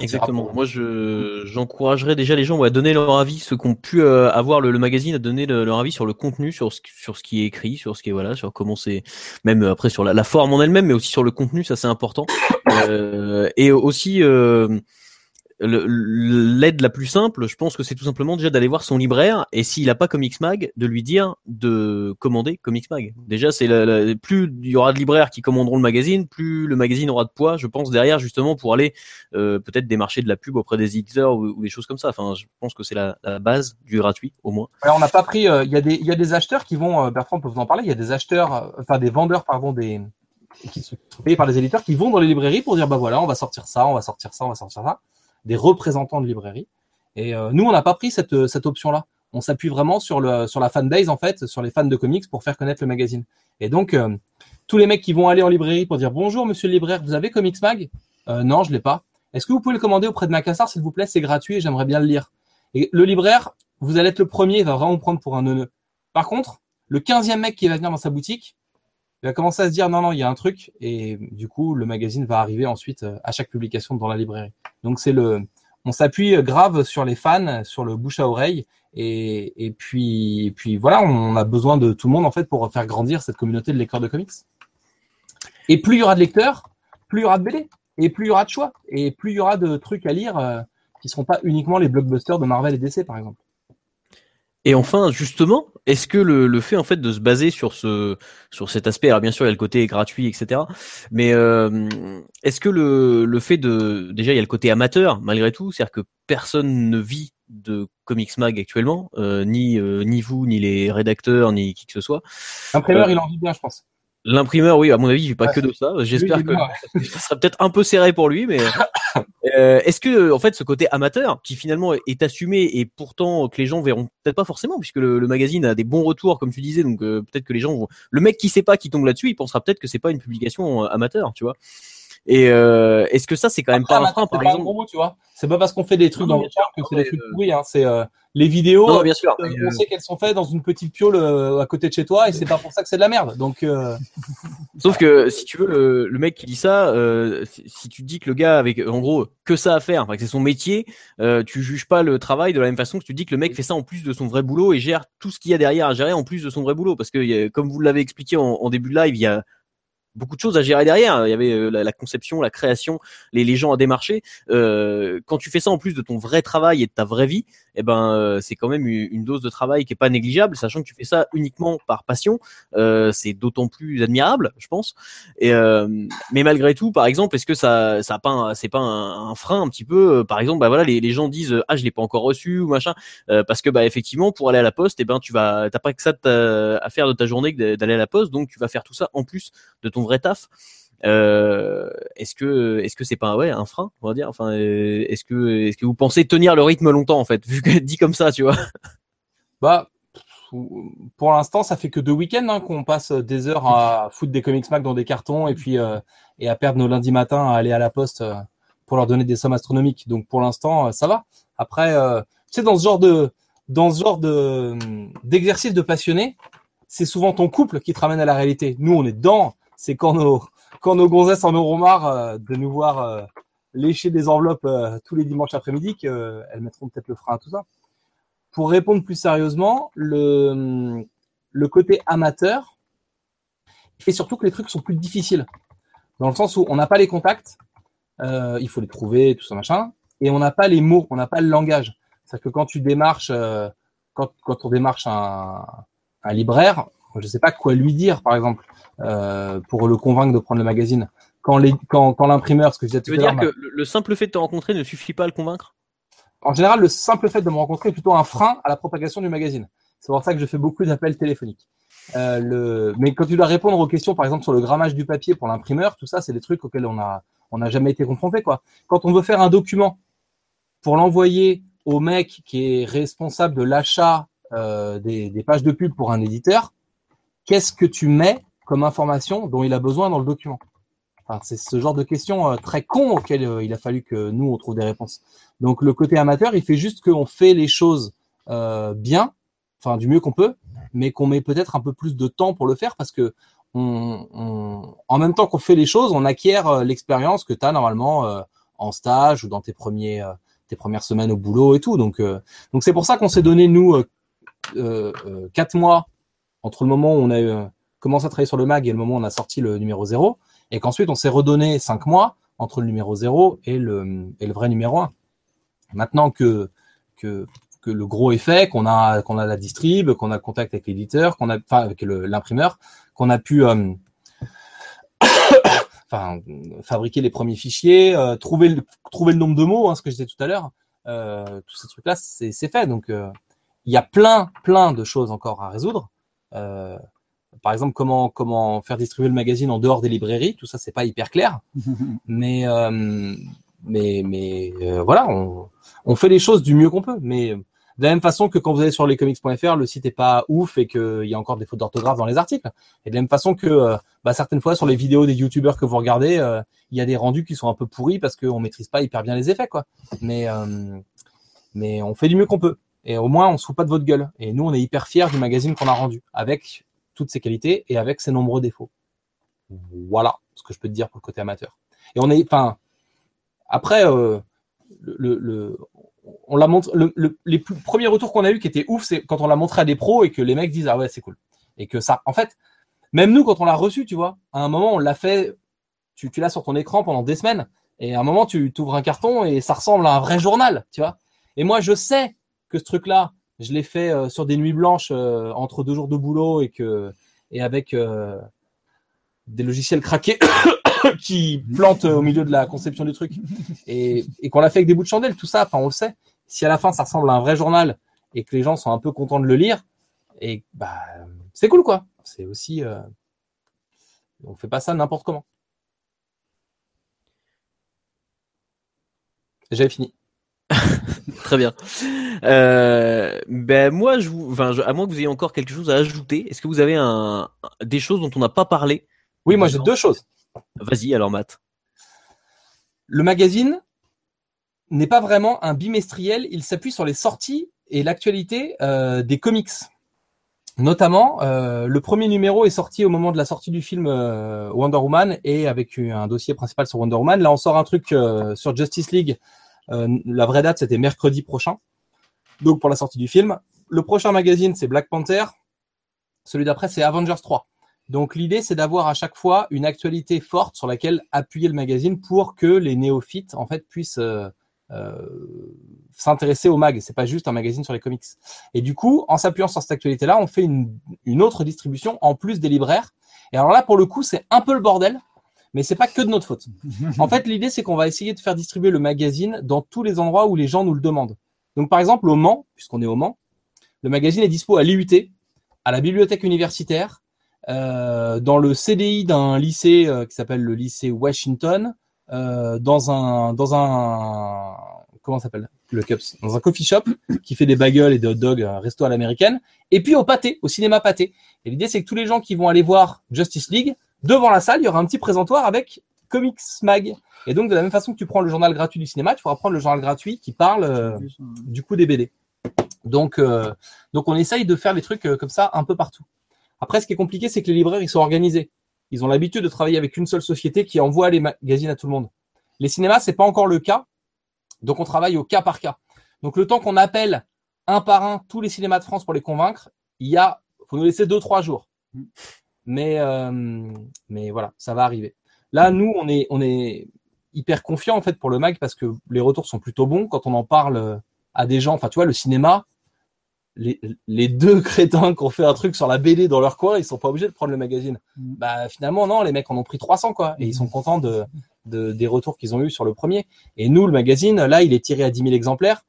Exactement. pour- Moi, je j'encouragerais déjà les gens ouais, à donner leur avis, ceux qui ont pu euh, avoir le, le magazine, à donner le- leur avis sur le contenu, sur ce, sur ce qui est écrit, sur ce qui est voilà, sur comment c'est, même euh, après sur la, la forme en elle-même, mais aussi sur le contenu, ça c'est important. Euh, et aussi euh, l'aide la plus simple, je pense que c'est tout simplement déjà d'aller voir son libraire et s'il a pas Comics Mag, de lui dire de commander Comics Mag. Déjà, c'est plus il y aura de libraires qui commanderont le magazine, plus le magazine aura de poids, je pense derrière justement pour aller euh, peut-être démarcher de la pub auprès des éditeurs ou, ou des choses comme ça. Enfin, je pense que c'est la, la base du gratuit au moins. Alors, on n'a pas pris. euh, Il y a des, il y a des acheteurs qui vont. euh, Bertrand peut vous en parler. Il y a des acheteurs, euh, enfin des vendeurs, pardon, des qui sont payés par les éditeurs, qui vont dans les librairies pour dire bah voilà, on va sortir ça, on va sortir ça, on va sortir ça. Des représentants de librairies. Et euh, nous, on n'a pas pris cette cette option-là. On s'appuie vraiment sur le sur la fanbase en fait, sur les fans de comics pour faire connaître le magazine. Et donc euh, tous les mecs qui vont aller en librairie pour dire bonjour Monsieur le libraire, vous avez Comics Mag? Euh, Non, je l'ai pas. Est-ce que vous pouvez le commander auprès de Macassar, s'il vous plaît? C'est gratuit et j'aimerais bien le lire. Et le libraire, vous allez être le premier, il va vraiment prendre pour un neuneu. Par contre, le 15e mec qui va venir dans sa boutique, il va commencer à se dire non, non, il y a un truc. Et du coup, le magazine va arriver ensuite euh, à chaque publication dans la librairie. Donc, c'est le, on s'appuie grave sur les fans, sur le bouche à oreille. Et, et puis, et puis voilà, on a besoin de tout le monde en fait pour faire grandir cette communauté de lecteurs de comics. Et plus il y aura de lecteurs, plus il y aura de BD, et plus il y aura de choix, et plus il y aura de trucs à lire euh, qui seront pas uniquement les blockbusters de Marvel et DC par exemple. Et enfin, justement, est-ce que le, le fait en fait de se baser sur ce sur cet aspect, alors bien sûr il y a le côté gratuit, etc. Mais euh, est-ce que le le fait de déjà il y a le côté amateur malgré tout, c'est-à-dire que personne ne vit de Comics Mag actuellement, euh, ni euh, ni vous, ni les rédacteurs, ni qui que ce soit. L'imprimeur, il en vit bien, je pense. L'imprimeur, oui, à mon avis, il fait pas Ouais, que de ça. J'espère que bien, ça sera peut-être un peu serré pour lui, mais euh, est-ce que en fait ce côté amateur, qui finalement est assumé et pourtant que les gens verront peut-être pas forcément, puisque le, le magazine a des bons retours, comme tu disais, donc euh, peut-être que les gens vont. Le mec qui sait pas, qui tombe là-dessus, il pensera peut-être que c'est pas une publication euh, amateur, tu vois. Et euh, est-ce que ça c'est quand même Après, pas un frein, par exemple gros mot, tu vois. C'est pas parce qu'on fait des trucs Non, dans le chat que c'est des trucs euh, pourris. Hein. C'est euh, les vidéos. Non, bien sûr. on sait qu'elles sont faites dans une petite piole à côté de chez toi et c'est pas pour ça que c'est de la merde. Donc Sauf que si tu veux, le, le mec qui dit ça, si, tu dis que le gars avec en gros que ça à faire, que c'est son métier, tu juges pas le travail de la même façon que tu dis que le mec fait ça en plus de son vrai boulot et gère tout ce qu'il y a derrière à gérer en plus de son vrai boulot. Parce que comme vous l'avez expliqué en, en début de live, il y a beaucoup de choses à gérer derrière. Il y avait euh, la, la conception, la création, les, les gens à démarcher. Euh, quand tu fais ça en plus de ton vrai travail et de ta vraie vie, eh ben euh, c'est quand même une dose de travail qui est pas négligeable, sachant que tu fais ça uniquement par passion. Euh, c'est d'autant plus admirable, je pense. Et euh, mais malgré tout, par exemple, est-ce que ça, ça pas, c'est pas un, frein un petit peu Par exemple, bah voilà, les, les gens disent ah je l'ai pas encore reçu ou machin, parce que bah effectivement pour aller à la poste, eh ben tu vas, t'as pas que ça à faire de ta journée que d'aller à la poste, donc tu vas faire tout ça en plus de ton vrai taf. Euh, est-ce que est-ce que c'est pas un frein on va dire? Enfin euh, est-ce que est-ce que vous pensez tenir le rythme longtemps en fait vu que dit comme ça tu vois? Bah pour l'instant, ça fait que deux week-ends hein, qu'on passe des heures à foutre des comics Mac dans des cartons et puis euh, et à perdre nos lundis matins à aller à la poste pour leur donner des sommes astronomiques. Donc pour l'instant, ça va. Après, tu sais, dans ce genre de dans ce genre de d'exercice de passionné, c'est souvent ton couple qui te ramène à la réalité. Nous, on est dedans. C'est quand nos quand nos gonzesses en auront marre euh, de nous voir euh, lécher des enveloppes euh, tous les dimanches après-midi qu'elles mettront peut-être le frein à tout ça. Pour répondre plus sérieusement, le, le côté amateur fait surtout que les trucs sont plus difficiles. Dans le sens où on n'a pas les contacts, il faut les trouver, tout ça machin, et on n'a pas les mots, on n'a pas le langage. C'est-à-dire que quand tu démarches, quand, quand on démarche un, un libraire, je ne sais pas quoi lui dire, par exemple, euh, pour le convaincre de prendre le magazine. Quand les, quand, quand l'imprimeur, ce que je disais tu tout veux à l'heure, dire que le, le simple fait de te rencontrer ne suffit pas à le convaincre? En général, le simple fait de me rencontrer est plutôt un frein à la propagation du magazine. C'est pour ça que je fais beaucoup d'appels téléphoniques. Euh, le... Mais quand tu dois répondre aux questions, par exemple sur le grammage du papier pour l'imprimeur, tout ça, c'est des trucs auxquels on a on n'a jamais été confronté. Quoi. Quand on veut faire un document pour l'envoyer au mec qui est responsable de l'achat euh, des, des pages de pub pour un éditeur, qu'est-ce que tu mets comme information dont il a besoin dans le document c'est ce genre de questions euh, très cons auxquelles euh, il a fallu que nous on trouve des réponses. Donc le côté amateur, il fait juste qu'on fait les choses euh, bien, enfin du mieux qu'on peut, mais qu'on met peut-être un peu plus de temps pour le faire parce que on, on- en même temps qu'on fait les choses, on acquiert euh, l'expérience que tu as normalement euh, en stage ou dans tes premiers euh, tes premières semaines au boulot et tout. Donc euh, donc c'est pour ça qu'on s'est donné nous quatre mois entre le moment où on a euh, commencé à travailler sur le mag et le moment où on a sorti le numéro 0 et qu'ensuite on s'est redonné cinq mois entre le numéro 0 et le et le vrai numéro 1. Maintenant que que que le gros est fait, qu'on a qu'on a la distrib, qu'on a le contact avec l'éditeur, qu'on a enfin avec l'imprimeur, qu'on a pu euh, enfin fabriquer les premiers fichiers, euh, trouver le trouver le nombre de mots, hein, ce que je disais tout à l'heure, euh, tous ces trucs là, c'est c'est fait. Donc euh, il y a plein plein de choses encore à résoudre. Euh, par exemple, comment comment faire distribuer le magazine en dehors des librairies, tout ça c'est pas hyper clair, mais euh, mais mais euh, voilà, on, on fait les choses du mieux qu'on peut. Mais de la même façon que quand vous allez sur lescomics.fr, le site est pas ouf et qu'il y a encore des fautes d'orthographe dans les articles. Et de la même façon que bah, certaines fois sur les vidéos des youtubeurs que vous regardez, euh, il y a des rendus qui sont un peu pourris parce qu'on maîtrise pas hyper bien les effets, quoi. Mais mais on fait du mieux qu'on peut. Et au moins, on se fout pas de votre gueule. Et nous, on est hyper fiers du magazine qu'on a rendu, avec toutes ses qualités et avec ses nombreux défauts. Voilà ce que je peux te dire pour le côté amateur. Et on est, enfin, après, euh, le, le, on l'a montré, le, le- les premiers retours qu'on a eu qui étaient ouf, c'est quand on l'a montré à des pros et que les mecs disent ah ouais c'est cool. Et que ça, en fait, même nous quand on l'a reçu, tu vois, à un moment on l'a fait, tu, tu l'as sur ton écran pendant des semaines et à un moment tu t'ouvres un carton et ça ressemble à un vrai journal, tu vois. Et moi je sais ce truc-là, je l'ai fait euh, sur des nuits blanches euh, entre deux jours de boulot et que et avec euh, des logiciels craqués qui plantent au milieu de la conception du truc et, et qu'on l'a fait avec des bouts de chandelle, tout ça, enfin on le sait. Si à la fin ça ressemble à un vrai journal et que les gens sont un peu contents de le lire, et bah c'est cool quoi. C'est aussi, on fait pas ça n'importe comment. J'avais fini. Très bien. Euh, ben moi, je vous, enfin, je- à moins que vous ayez encore quelque chose à ajouter, est-ce que vous avez un, des choses dont on n'a pas parlé? Oui, moi j'ai deux choses. Vas-y, alors Matt. Le magazine n'est pas vraiment un bimestriel, il s'appuie sur les sorties et l'actualité euh, des comics. Notamment, euh, le premier numéro est sorti au moment de la sortie du film euh, Wonder Woman et avec un dossier principal sur Wonder Woman. Là, on sort un truc euh, sur Justice League. Euh, la vraie date, c'était mercredi prochain. Donc pour la sortie du film. Le prochain magazine, c'est Black Panther. Celui d'après, c'est Avengers 3. Donc l'idée, c'est d'avoir à chaque fois une actualité forte sur laquelle appuyer le magazine pour que les néophytes en fait puissent euh, euh, s'intéresser au mag. C'est pas juste un magazine sur les comics. Et du coup, en s'appuyant sur cette actualité-là, on fait une, une autre distribution en plus des libraires. Et alors là, pour le coup, c'est un peu le bordel, mais c'est pas que de notre faute. En fait, l'idée, c'est qu'on va essayer de faire distribuer le magazine dans tous les endroits où les gens nous le demandent. Donc, par exemple, au Mans, puisqu'on est au Mans, le magazine est dispo à l'IUT, à la bibliothèque universitaire, euh, dans le CDI d'un lycée euh, qui s'appelle le lycée Washington, euh, dans un dans un comment s'appelle? Le Cups dans un coffee shop qui fait des bagels et des hot dogs un resto à l'américaine et puis au pâté au cinéma pâté et l'idée c'est que tous les gens qui vont aller voir Justice League devant la salle il y aura un petit présentoir avec Comics Mag et donc de la même façon que tu prends le journal gratuit du cinéma tu pourras prendre le journal gratuit qui parle euh, du coup des BD donc euh, donc on essaye de faire les trucs euh, comme ça un peu partout après ce qui est compliqué c'est que les libraires ils sont organisés ils ont l'habitude de travailler avec une seule société qui envoie les magazines à tout le monde. Les cinémas, c'est pas encore le cas. Donc, on travaille au cas par cas. Donc, le temps qu'on appelle un par un tous les cinémas de France pour les convaincre, il y a, faut nous laisser deux, trois jours. Mais, euh, mais voilà, ça va arriver. Là, nous, on est, on est hyper confiant, en fait, pour le mag parce que les retours sont plutôt bons quand on en parle à des gens. Enfin, tu vois, le cinéma, les, les deux crétins qui ont fait un truc sur la BD dans leur coin, ils sont pas obligés de prendre le magazine. Mm. Bah finalement non, les mecs en ont pris 300 quoi, et ils sont contents de, de des retours qu'ils ont eu sur le premier. Et nous, le magazine, là, il est tiré à 10 000 exemplaires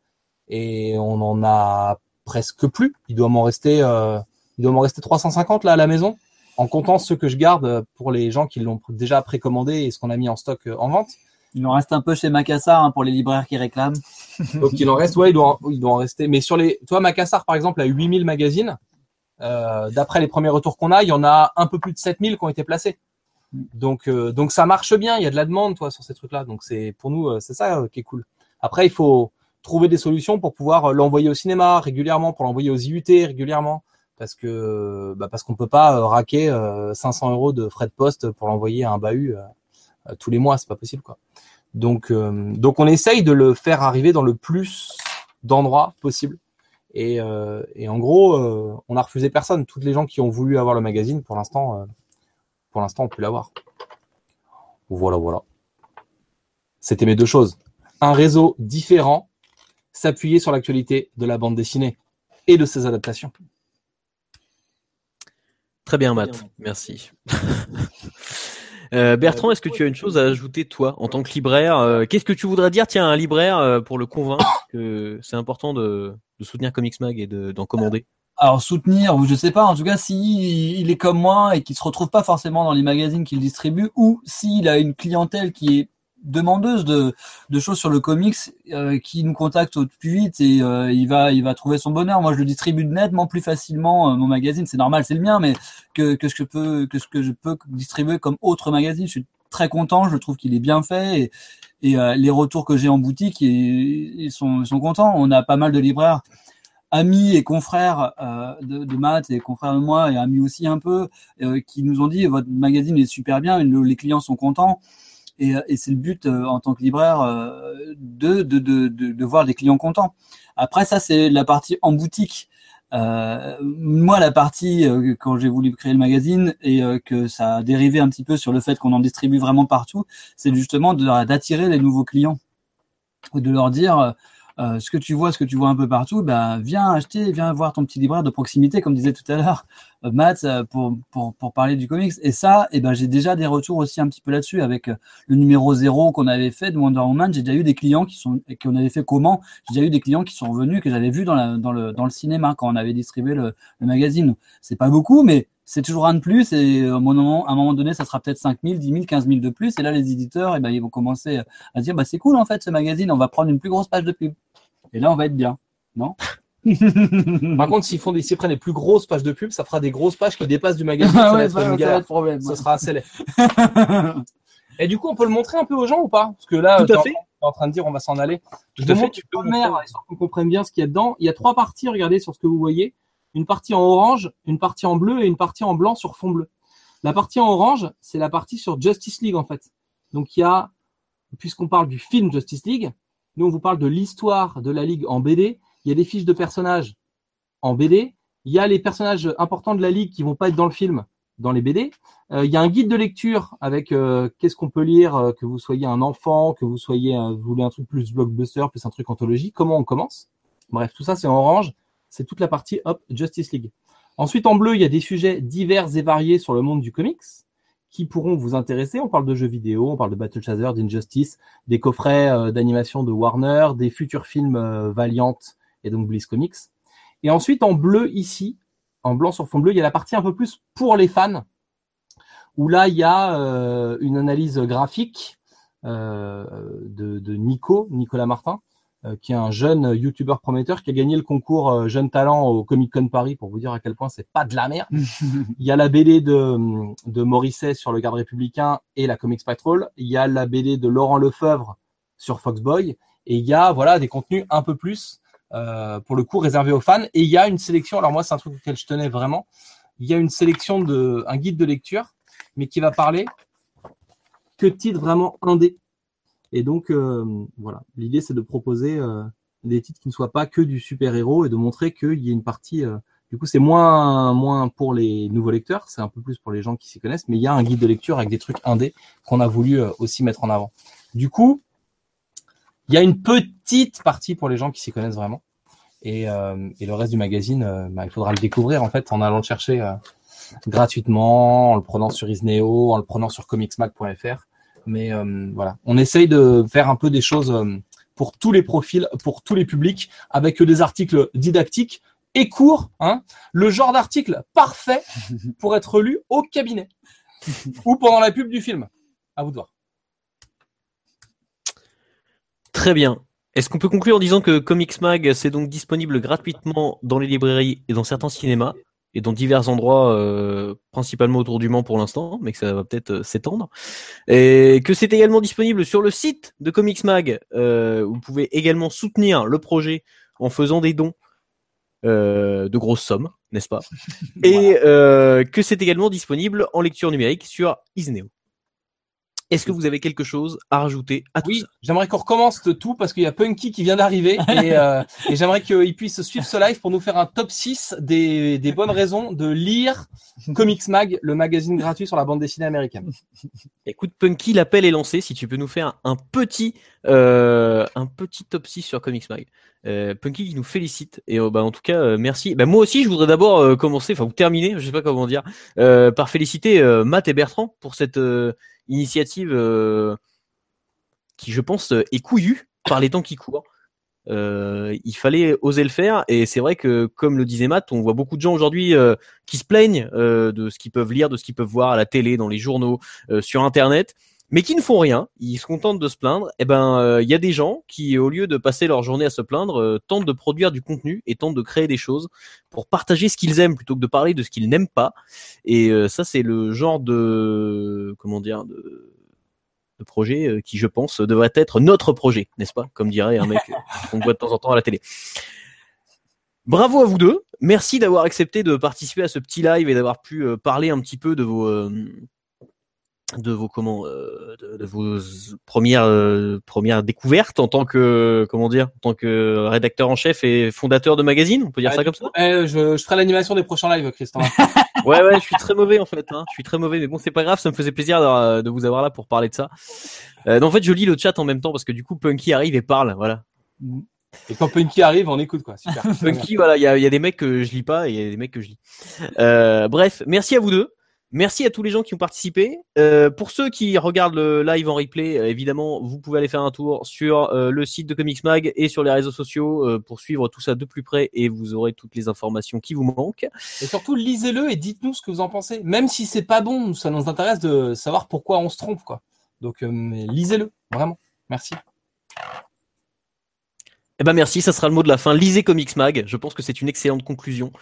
et on en a presque plus. Il doit m'en rester, euh, il doit m'en rester 350 là à la maison, en comptant ceux que je garde pour les gens qui l'ont déjà précommandé et ce qu'on a mis en stock euh, en vente. Il en reste un peu chez Macassar hein, pour les libraires qui réclament. Donc il en reste, ouais, il doit, en- il doit en rester. Mais sur les, toi, Macassar par exemple a 8000 magazines. Euh, D'après les premiers retours qu'on a, il y en a un peu plus de 7000 qui ont été placés. Donc, euh, donc ça marche bien. Il y a de la demande, toi, sur ces trucs-là. Donc c'est pour nous, euh, c'est ça euh, qui est cool. Après, il faut trouver des solutions pour pouvoir l'envoyer au cinéma régulièrement, pour l'envoyer aux IUT régulièrement, parce que bah, parce qu'on peut pas euh, raquer 500 euros de frais de poste pour l'envoyer à un bahut tous les mois, c'est pas possible quoi. Donc donc on essaye de le faire arriver dans le plus d'endroits possible. Et, et en gros, on a refusé personne. Toutes les gens qui ont voulu avoir le magazine, pour l'instant, pour l'instant, on peut l'avoir. Voilà, voilà. C'était mes deux choses. Un réseau différent, s'appuyer sur l'actualité de la bande dessinée et de ses adaptations. Très bien, Matt. Merci. Euh, Bertrand, est-ce que tu as une chose à ajouter, toi, en tant que libraire euh, Qu'est-ce que tu voudrais dire, tiens, à un libraire euh, pour le convaincre que c'est important de, soutenir Comics Mag et d'en commander? Alors soutenir, ou je sais pas, en tout cas, si il est comme moi et qu'il se retrouve pas forcément dans les magazines qu'il distribue, ou s'il a une clientèle qui est demandeuse de, de choses sur le comics, euh, qui nous contacte au plus vite et euh, il va il va trouver son bonheur. Moi, je le distribue nettement plus facilement euh, mon magazine. C'est normal, c'est le mien, mais que, que ce que je peux que ce que je peux distribuer comme autre magazine, je suis très content. Je trouve qu'il est bien fait et, et les retours que j'ai en boutique, ils, sont, sont contents. On a pas mal de libraires amis et confrères euh, de, de Matt et confrères de moi et amis aussi un peu euh, qui nous ont dit votre magazine est super bien, les clients sont contents et, et c'est le but euh, en tant que libraire de, de, de, de, voir des clients contents. Après ça c'est la partie en boutique. moi la partie quand j'ai voulu créer le magazine et que ça a dérivé un petit peu sur le fait qu'on en distribue vraiment partout, c'est justement d'attirer les nouveaux clients de leur dire euh, ce que tu vois, ce que tu vois un peu partout, ben viens acheter, viens voir ton petit libraire de proximité, comme disait tout à l'heure euh, Matt, euh, pour, pour, pour parler du comics. Et ça, eh ben j'ai déjà des retours aussi un petit peu là-dessus avec le numéro zéro qu'on avait fait de Wonder Woman. J'ai déjà eu des clients qui sont, qu'on avait fait comment J'ai déjà eu des clients qui sont revenus que j'avais vu dans, la, dans le dans le cinéma quand on avait distribué le, le magazine. C'est pas beaucoup, mais c'est toujours un de plus et à un moment, à un moment donné, ça sera peut-être 5 000, 10 000, 15 000 de plus. Et là, les éditeurs, et eh ben, ils vont commencer à dire, bah, c'est cool, en fait, ce magazine, on va prendre une plus grosse page de pub. Et là, on va être bien, non? Par contre, s'ils font des, s'ils prennent les plus grosses pages de pub, ça fera des grosses pages qui dépassent du magazine. ça, va être problème. Ça sera assez laid. et du coup, on peut le montrer un peu aux gens ou pas? Parce que là, Tout à fait. en train de dire, on va s'en aller. Tout à fait. Tu peux histoire qu'on comprenne bien ce qu'il y a dedans. Il y a trois parties. Regardez sur ce que vous voyez une partie en orange, une partie en bleu et une partie en blanc sur fond bleu. La partie en orange, c'est la partie sur Justice League en fait. Donc il y a, puisqu'on parle du film Justice League, nous on vous parle de l'histoire de la Ligue en BD. Il y a des fiches de personnages en BD. Il y a les personnages importants de la Ligue qui vont pas être dans le film, dans les BD. Euh, il y a un guide de lecture avec euh, qu'est-ce qu'on peut lire, euh, que vous soyez un enfant, que vous soyez, vous voulez un truc plus blockbuster, plus un truc anthologie. Comment on commence? Bref, tout ça c'est en orange c'est toute la partie hop Justice League. Ensuite, en bleu, il y a des sujets divers et variés sur le monde du comics qui pourront vous intéresser. On parle de jeux vidéo, on parle de Battle Chaser, d'Injustice, des coffrets euh, d'animation de Warner, des futurs films euh, Valiant et donc Bliss Comics. Et ensuite, en bleu ici, en blanc sur fond bleu, il y a la partie un peu plus pour les fans, où là, il y a euh, une analyse graphique de, Nico, Nicolas Martin, qui est un jeune youtubeur prometteur qui a gagné le concours euh, Jeune Talent au Comic Con Paris pour vous dire à quel point c'est pas de la merde. il y a la BD de, de Morisset sur le garde républicain et la Comics Patrol. Il y a la BD de Laurent Lefebvre sur Foxboy. Et il y a voilà des contenus un peu plus euh, pour le coup réservés aux fans. Et il y a une sélection. Alors moi c'est un truc auquel je tenais vraiment. Il y a une sélection de un guide de lecture, mais qui va parler que de titres vraiment indés et donc, euh, voilà, l'idée, c'est de proposer euh, des titres qui ne soient pas que du super-héros et de montrer qu'il y a une partie. Euh, du coup, c'est moins, moins pour les nouveaux lecteurs, c'est un peu plus pour les gens qui s'y connaissent, mais il y a un guide de lecture avec des trucs indés qu'on a voulu aussi mettre en avant. Du coup, il y a une petite partie pour les gens qui s'y connaissent vraiment. Et, et, le reste du magazine, bah, il faudra le découvrir en fait en allant le chercher gratuitement, en le prenant sur Isneo, en le prenant sur comicsmag.fr. Mais euh, voilà, on essaye de faire un peu des choses euh, pour tous les profils, pour tous les publics, avec des articles didactiques et courts. Hein, le genre d'article parfait pour être lu au cabinet ou pendant la pub du film. À vous de voir. Très bien. Est-ce qu'on peut conclure en disant que Comics Mag, c'est donc disponible gratuitement dans les librairies et dans certains cinémas? Et dans divers endroits, euh, principalement autour du Mans pour l'instant, mais que ça va peut-être euh, s'étendre. Et que c'est également disponible sur le site de Comics Mag. Euh, vous pouvez également soutenir le projet en faisant des dons euh, de grosses sommes, n'est-ce pas? Et euh, que c'est également disponible en lecture numérique sur Isneo. Est-ce que vous avez quelque chose à rajouter à tout Oui, ça? j'aimerais qu'on recommence de tout parce qu'il y a Punky qui vient d'arriver et, euh, et j'aimerais qu'il puisse suivre ce live pour nous faire un top 6 des, des bonnes raisons de lire Comics Mag, le magazine gratuit sur la bande dessinée américaine. Écoute, Punky, l'appel est lancé. Si tu peux nous faire un petit, euh, un petit top 6 sur Comics Mag. Euh, Punky qui nous félicite. Et euh, bah, en tout cas, euh, merci. Bah, moi aussi, je voudrais d'abord euh, commencer, enfin, ou terminer, je sais pas comment dire, par féliciter Matt et Bertrand pour cette initiative qui, je pense, est couillue par les temps qui courent. Il fallait oser le faire et c'est vrai que comme le disait Matt, on voit beaucoup de gens aujourd'hui qui se plaignent de ce qu'ils peuvent lire, de ce qu'ils peuvent voir à la télé, dans les journaux, sur Internet, mais qui ne font rien. Ils se contentent de se plaindre. Et ben, euh, il y a des gens qui, au lieu de passer leur journée à se plaindre, euh, tentent de produire du contenu et tentent de créer des choses pour partager ce qu'ils aiment plutôt que de parler de ce qu'ils n'aiment pas. Et euh, ça, c'est le genre de comment dire de de projet euh, qui, je pense, devrait être notre projet, n'est-ce pas Comme dirait un mec euh, qu'on voit de temps en temps à la télé. Bravo à vous deux. Merci d'avoir accepté de participer à ce petit live et d'avoir pu euh, parler un petit peu de vos euh, de vos comment euh, de, de vos premières euh, premières découvertes en tant que comment dire en tant que rédacteur en chef et fondateur de magazine on peut dire ça Ouais, comme ça? Eh, je, je ferai l'animation des prochains lives, Christian. Ouais, ouais, je suis très mauvais en fait. Hein. Je suis très mauvais, mais bon, c'est pas grave. Ça me faisait plaisir de, de vous avoir là pour parler de ça. Euh, donc, en fait, je lis le chat en même temps parce que du coup, Punky arrive et parle. Voilà. Et quand Punky arrive, on écoute quoi. Super. Punky, voilà, il y a, y a des mecs que je lis pas et il y a des mecs que je lis. Euh, bref, merci à vous deux. Merci à tous les gens qui ont participé. Euh, pour ceux qui regardent le live en replay, euh, évidemment, vous pouvez aller faire un tour sur euh, le site de Comics Mag et sur les réseaux sociaux pour suivre tout ça de plus près et vous aurez toutes les informations qui vous manquent. Et surtout, lisez-le et dites-nous ce que vous en pensez. Même si c'est pas bon, ça nous intéresse de savoir pourquoi on se trompe, quoi. Donc, lisez-le, vraiment. Merci. Eh ben merci, ça sera le mot de la fin. Lisez Comics Mag, je pense que c'est une excellente conclusion.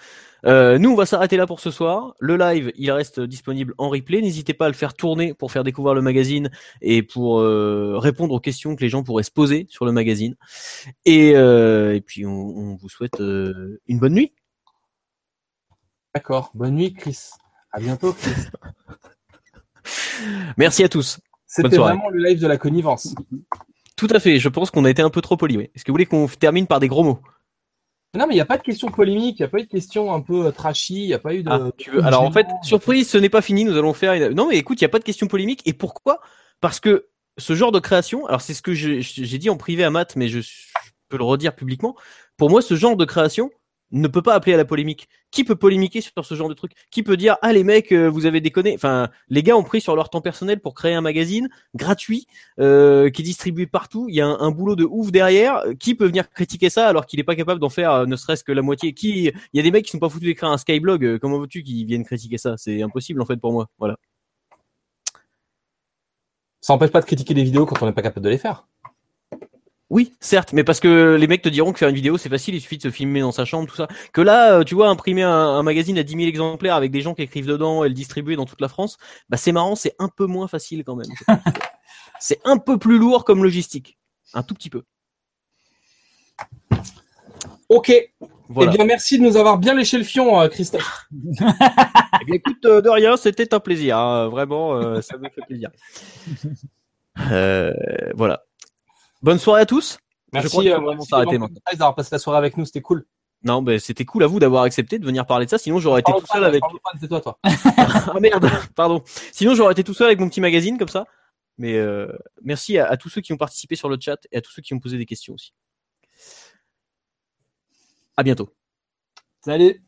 Euh, nous, on va s'arrêter là pour ce soir. Le live, il reste disponible en replay. N'hésitez pas à le faire tourner pour faire découvrir le magazine et pour euh, répondre aux questions que les gens pourraient se poser sur le magazine. Et, euh, et puis, on, on vous souhaite une bonne nuit. D'accord. Bonne nuit, Chris. À bientôt, Chris. Merci à tous. C'était vraiment le live de la connivence. Tout à fait, je pense qu'on a été un peu trop poli. ouais. Est-ce que vous voulez qu'on termine par des gros mots? Non, mais il n'y a pas de questions polémiques, il n'y a pas eu de questions un peu euh, trashy, il n'y a pas eu de. Ah, tu veux- Alors en fait, surprise, ce n'est pas fini. Nous allons faire. Une... Non, mais écoute, il n'y a pas de question polémique. Et pourquoi? Parce que ce genre de création. Alors c'est ce que j'ai dit en privé à Matt, mais je, je peux le redire publiquement. Pour moi, ce genre de création ne peut pas appeler à la polémique. Qui peut polémiquer sur ce genre de truc? Qui peut dire ah les mecs euh, vous avez déconné? Enfin les gars ont pris sur leur temps personnel pour créer un magazine gratuit euh, qui est distribué partout. Il y a un, boulot de ouf derrière. Qui peut venir critiquer ça alors qu'il n'est pas capable d'en faire euh, ne serait-ce que la moitié? Qui Il y a des mecs qui sont pas foutus d'écrire un skyblog. euh, Comment veux-tu qu'ils viennent critiquer ça? C'est impossible en fait pour moi. Voilà. Ça n'empêche pas de critiquer des vidéos quand on n'est pas capable de les faire. Oui, certes, mais parce que les mecs te diront que faire une vidéo c'est facile, il suffit de se filmer dans sa chambre, tout ça. Que là, euh, tu vois, imprimer un, un magazine à 10 000 exemplaires avec des gens qui écrivent dedans et le distribuer dans toute la France, bah c'est marrant, c'est un peu moins facile quand même. c'est un peu plus lourd comme logistique, un tout petit peu. Ok. Eh bien, merci de nous avoir bien léché le fion, euh, Christophe. Eh bien, écoute, euh, de rien, c'était un plaisir. hein. Vraiment, ça me fait plaisir. Euh, voilà. Bonne soirée à tous. Merci, crois qu'il faut vraiment s'arrêter Contreras d'avoir passé la soirée avec nous, c'était cool. Non, ben c'était cool à vous d'avoir accepté de venir parler de ça. Sinon, j'aurais été tout seul avec. parle pas, C'est toi, toi. ah merde, pardon. Sinon, j'aurais été tout seul avec mon petit magazine comme ça. Mais euh, merci à, à tous ceux qui ont participé sur le chat et à tous ceux qui ont posé des questions aussi. À bientôt. Salut